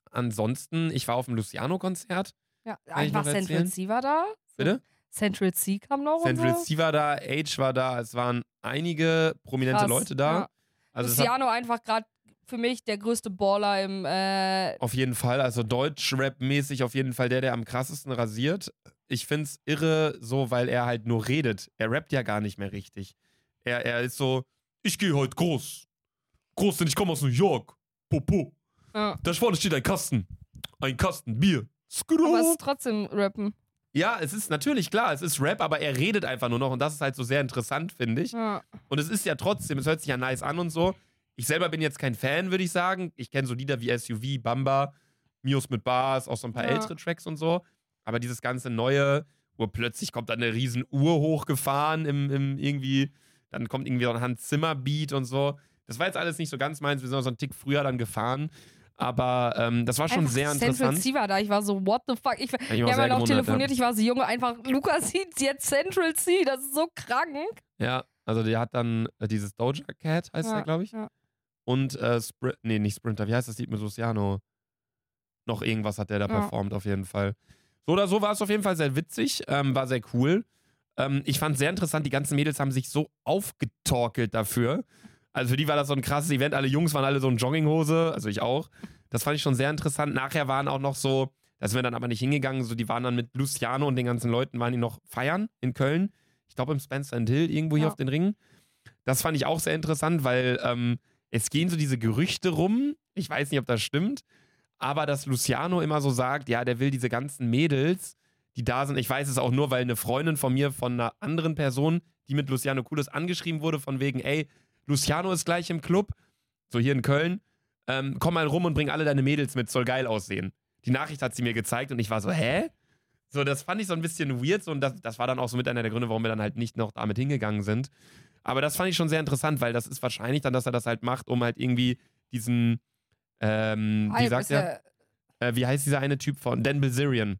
ansonsten, ich war auf dem Luciano-Konzert. ja. ja. Einfach? C war da. Bitte? Central C kam noch. Central so. C war da, Age war da, es waren einige prominente Krass, Leute da. ja. Also es hat einfach gerade für mich der größte Baller im. Äh, Auf jeden Fall, also Deutsch-Rap-mäßig auf jeden Fall der, der am krassesten rasiert. Ich find's irre so, weil er halt nur redet. Er rappt ja gar nicht mehr richtig. Er, er ist so, ich gehe heute groß. Groß, denn ich komme aus New York. Popo. ja. Da vorne steht ein Kasten. Ein Kasten Bier. Skro. Aber es ist trotzdem Rappen. Ja, es ist natürlich klar, es ist Rap, aber er redet einfach nur noch und das ist halt so sehr interessant, finde ich. Ja. Und es ist ja trotzdem, es hört sich ja nice an und so. Ich selber bin jetzt kein Fan, würde ich sagen. Ich kenne so Lieder wie SUV, Bamba, Mios mit Bars, auch so ein paar Ja. ältere Tracks und so. Aber dieses ganze neue, wo plötzlich kommt dann eine riesen Uhr hochgefahren im, im irgendwie, dann kommt irgendwie so ein Hans Zimmer Beat und so. Das war jetzt alles nicht so ganz meins. Wir sind auch so einen Tick früher dann gefahren. Aber ähm, das war schon Einfach sehr Central interessant. War da. Ich war so, what the fuck? Ich, ich wir auch haben sehr ja noch gewundert, telefoniert. Ich war so, Junge, einfach, Lukas sieht jetzt Central C. Das ist so krank. Ja. ja, also der hat dann äh, dieses Doja Cat, heißt Ja, der, glaube ich. ja. Und äh, Spr nee, nicht Sprinter, wie heißt das Lied mit Luciano? Noch irgendwas hat der da Ja. performt, auf jeden Fall. So oder so war es auf jeden Fall sehr witzig, ähm, war sehr cool. Ähm, ich fand sehr interessant, die ganzen Mädels haben sich so aufgetorkelt dafür. Also für die war das so ein krasses Event. Alle Jungs waren alle so in Jogginghose, also ich auch. Das fand ich schon sehr interessant. Nachher waren auch noch so, da sind wir dann aber nicht hingegangen, so die waren dann mit Luciano und den ganzen Leuten, waren die noch feiern in Köln. Ich glaube im Spencer and Hill, irgendwo hier Ja. auf den Ringen. Das fand ich auch sehr interessant, weil ähm, es gehen so diese Gerüchte rum. Ich weiß nicht, ob das stimmt, aber dass Luciano immer so sagt, ja, der will diese ganzen Mädels, die da sind. Ich weiß es auch nur, weil eine Freundin von mir von einer anderen Person, die mit Luciano cool ist, angeschrieben wurde, von wegen, ey, Luciano ist gleich im Club, so hier in Köln. Ähm, komm mal rum und bring alle deine Mädels mit, soll geil aussehen. Die Nachricht hat sie mir gezeigt und ich war so, hä? So, das fand ich so ein bisschen weird so, und das, das war dann auch so mit einer der Gründe, warum wir dann halt nicht noch damit hingegangen sind. Aber das fand ich schon sehr interessant, weil das ist wahrscheinlich dann, dass er das halt macht, um halt irgendwie diesen, ähm, wie sagt er? äh, wie heißt dieser eine Typ von Dan Bilzerian?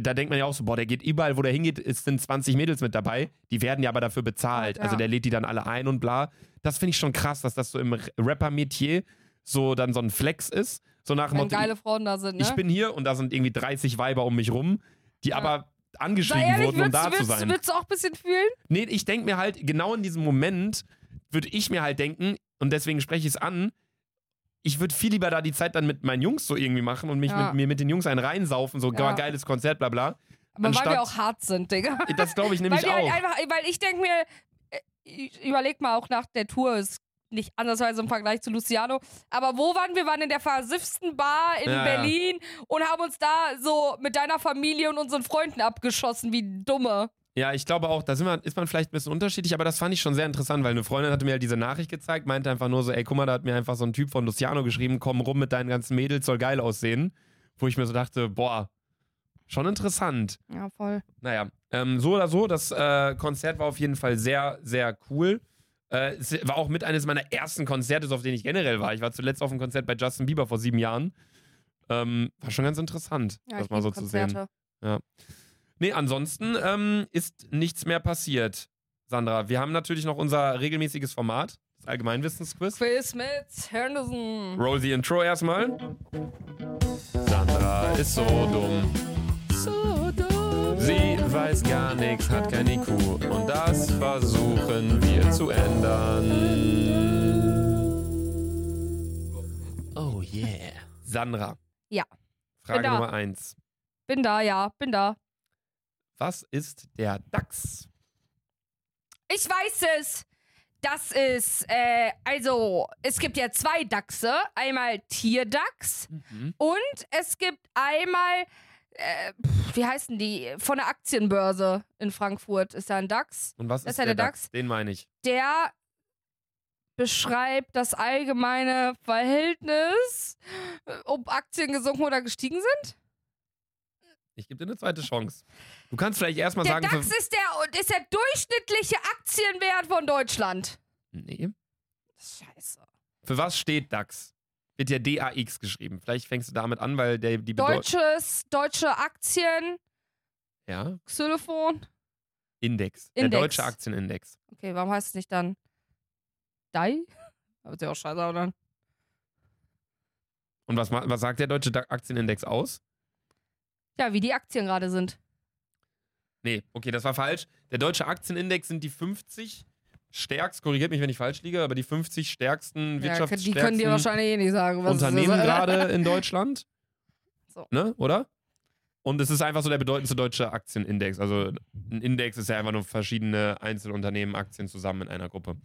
Da, denkt man ja auch so, boah, der geht überall, wo der hingeht, es sind 20 Mädels mit dabei, die werden ja aber dafür bezahlt. Ja. Also der lädt die dann alle ein und bla. Das finde ich schon krass, dass das so im Rapper-Metier so dann so ein Flex ist. So nach dem Wenn Motto, geile Frauen da sind, ne? ich bin hier und da sind irgendwie 30 Weiber um mich rum, die Ja. aber angeschrieben ehrlich, wurden, um da zu sein. würdest du auch ein bisschen fühlen? Nee, ich denke mir halt, genau in diesem Moment würde ich mir halt denken, und deswegen spreche ich es an, ich würde viel lieber da die Zeit dann mit meinen Jungs so irgendwie machen und mich Ja. mit mir mit den Jungs einen reinsaufen, so Ja. geiles Konzert, bla bla. Aber weil Anstatt- wir auch hart sind, Digga. Das glaube ich nämlich weil wir auch. halt einfach, weil ich denke mir, äh, ich überleg mal auch nach der Tour, ist nicht andersweise im Vergleich zu Luciano, aber wo waren wir? Wir waren in der versiffsten Bar in Ja, ja. Berlin und haben uns da so mit deiner Familie und unseren Freunden abgeschossen, wie dumme. Ja, ich glaube auch, da sind wir, ist man vielleicht ein bisschen unterschiedlich, aber das fand ich schon sehr interessant, weil eine Freundin hatte mir halt diese Nachricht gezeigt, meinte einfach nur so, ey, guck mal, da hat mir einfach so ein Typ von Luciano geschrieben, komm rum mit deinen ganzen Mädels, soll geil aussehen. Wo ich mir so dachte, boah, schon interessant. Ja, voll. Naja, ähm, so oder so, das äh, Konzert war auf jeden Fall sehr, sehr cool. Äh, es war auch mit eines meiner ersten Konzerte, auf denen ich generell war. Ich war zuletzt auf einem Konzert bei Justin Bieber vor sieben Jahren. Ähm, war schon ganz interessant, Ja, das mal so liebe zu sehen. Konzerte. Nee, ansonsten ähm, ist nichts mehr passiert, Sandra. Wir haben natürlich noch unser regelmäßiges Format, das Allgemeinwissensquiz. Quiz mit Henderson. Roll the Intro erstmal. Sandra ist so dumm. So dumm. Sie weiß gar nichts, hat kein IQ und das versuchen wir zu ändern. Oh yeah. Sandra. Ja. Frage. Nummer eins. Bin da, ja, bin da. Was ist der DAX? Ich weiß es. Das ist, äh, also, es gibt ja zwei Dachse. Einmal Tierdachs und es gibt einmal, äh, wie heißen die? Von der Aktienbörse in Frankfurt ist da ein Dachs. Und was ist ist der, der DAX? DAX. Den meine ich. Der beschreibt das allgemeine Verhältnis, ob Aktien gesunken oder gestiegen sind. Ich gebe dir eine zweite Chance. Du kannst vielleicht erstmal Der sagen. DAX für- ist der, ist der durchschnittliche Aktienwert von Deutschland. nee. Scheiße. Für was steht DAX? Wird ja DAX geschrieben. Vielleicht fängst du damit an, weil der, die. Deutsches, deutsche Aktien, Ja, Xylophon. Index. Der Index. deutsche Aktienindex. Okay, warum heißt es nicht dann DAI? Aber ist ja auch scheiße, oder? Und was, was sagt der deutsche Aktienindex aus? Ja, wie die Aktien gerade sind. Nee, okay, das war falsch. Der deutsche Aktienindex sind die 50 stärkst, korrigiert mich, wenn ich falsch liege, aber die 50 stärksten Ja, Wirtschaftsstärksten die können dir wahrscheinlich eh nicht sagen, was Unternehmen gerade in Deutschland. So. Ne, oder? Und es ist einfach so der bedeutendste deutsche Aktienindex. Also ein Index ist ja einfach nur verschiedene Einzelunternehmen, Aktien zusammen in einer Gruppe.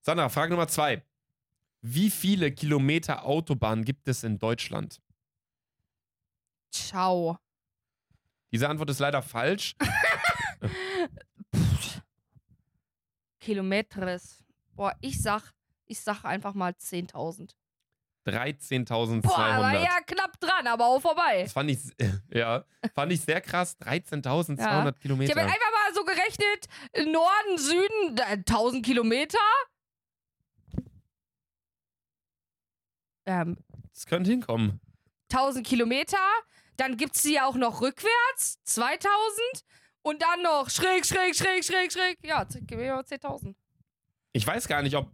Sandra, Frage Nummer zwei. Wie viele Kilometer Autobahn gibt es in Deutschland? Ciao. Diese Antwort ist leider falsch. Kilometres. Boah, ich sag, ich sag einfach mal 10.000. 13.200. Boah, war ja knapp dran, aber auch vorbei. Das fand ich, ja, fand ich sehr krass. 13.200 Ja. Ich Kilometer. habe einfach mal so gerechnet, Norden, Süden, äh, 1000 Kilometer. Ähm, Das könnte hinkommen. 1000 Kilometer. Dann gibt es die auch noch rückwärts, 2000. Und dann noch schräg, schräg, schräg, schräg, schräg. Ja, z- gib mir mal 10.000. Ich weiß gar nicht, ob,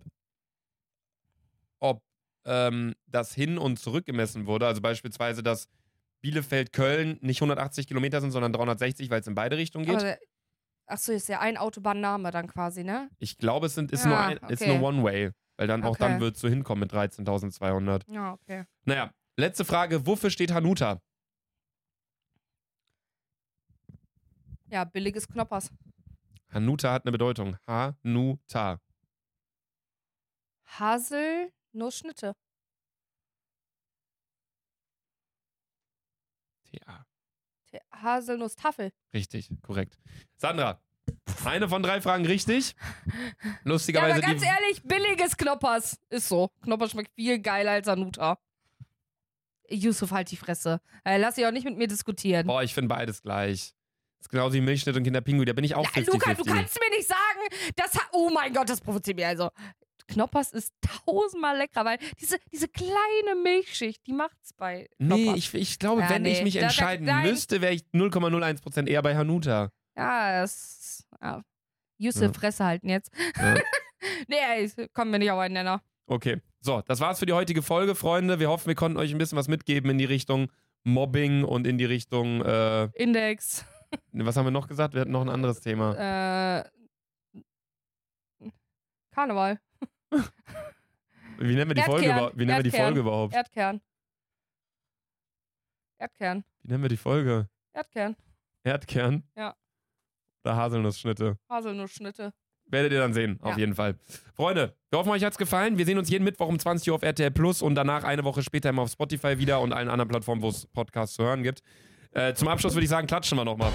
ob ähm, das hin und zurück gemessen wurde. Also beispielsweise, dass Bielefeld-Köln nicht 180 Kilometer sind, sondern 360, weil es in beide Richtungen geht. Aber, achso, ist ja ein Autobahnname dann quasi, ne? ich glaube, es sind, ist, Ah, nur ein, ist okay. nur One-Way. Weil dann auch Okay. dann wird es so hinkommen mit 13.200. Ja, okay. Naja, letzte Frage. Wofür steht Hanuta? Ja, billiges Knoppers. Hanuta hat eine Bedeutung. Hanuta. Haselnussschnitte. Ja, T- Haselnusstafel. richtig, korrekt. Sandra, eine von drei Fragen richtig. Ja, Lustigerweise aber ganz die. ehrlich, billiges Knoppers. Ist so. Knoppers schmeckt viel geiler als Hanuta. Yusuf, halt die Fresse. Äh, lass dich auch nicht mit mir diskutieren. Boah, ich finde beides gleich. Das ist genauso wie Milchschnitt und Kinderpinguin. Da bin ich auch Ja, 50 Luca, du kannst mir nicht sagen, dass. Ha oh mein Gott, das provoziert mich also. Knoppers ist tausendmal leckerer, weil diese, diese kleine Milchschicht, die macht's bei Knoppers. Nee, ich, ich glaube, Ja, wenn ich nee. mich Da- da- entscheiden nein. müsste, wäre ich 0,01% eher bei Hanuta. Ja, das. Ja. Yusuf, Ja. Fresse halten jetzt. Ja. nee, ey, kommen wir nicht auf einen Nenner. Okay, so, das war's für die heutige Folge, Freunde. Wir hoffen, wir konnten euch ein bisschen was mitgeben in die Richtung Mobbing und in die Richtung, äh, Index. Was haben wir noch gesagt? Wir hatten noch ein anderes Thema. Äh. Karneval. Wie nennen wir die Folge Erdkern. überhaupt? Wie nennen wir die Erdkern. Folge überhaupt? Erdkern. Erdkern. Wie nennen wir die Folge? Erdkern. Erdkern? Ja. Oder Haselnussschnitte? Haselnussschnitte. Werdet ihr dann sehen, auf Ja. jeden Fall. Freunde, wir hoffen, euch hat's gefallen. Wir sehen uns jeden Mittwoch um 20 Uhr auf RTL Plus und danach eine Woche später immer auf Spotify wieder und allen anderen Plattformen, wo es Podcasts zu hören gibt. Äh, zum Abschluss würde ich sagen, klatschen wir nochmal.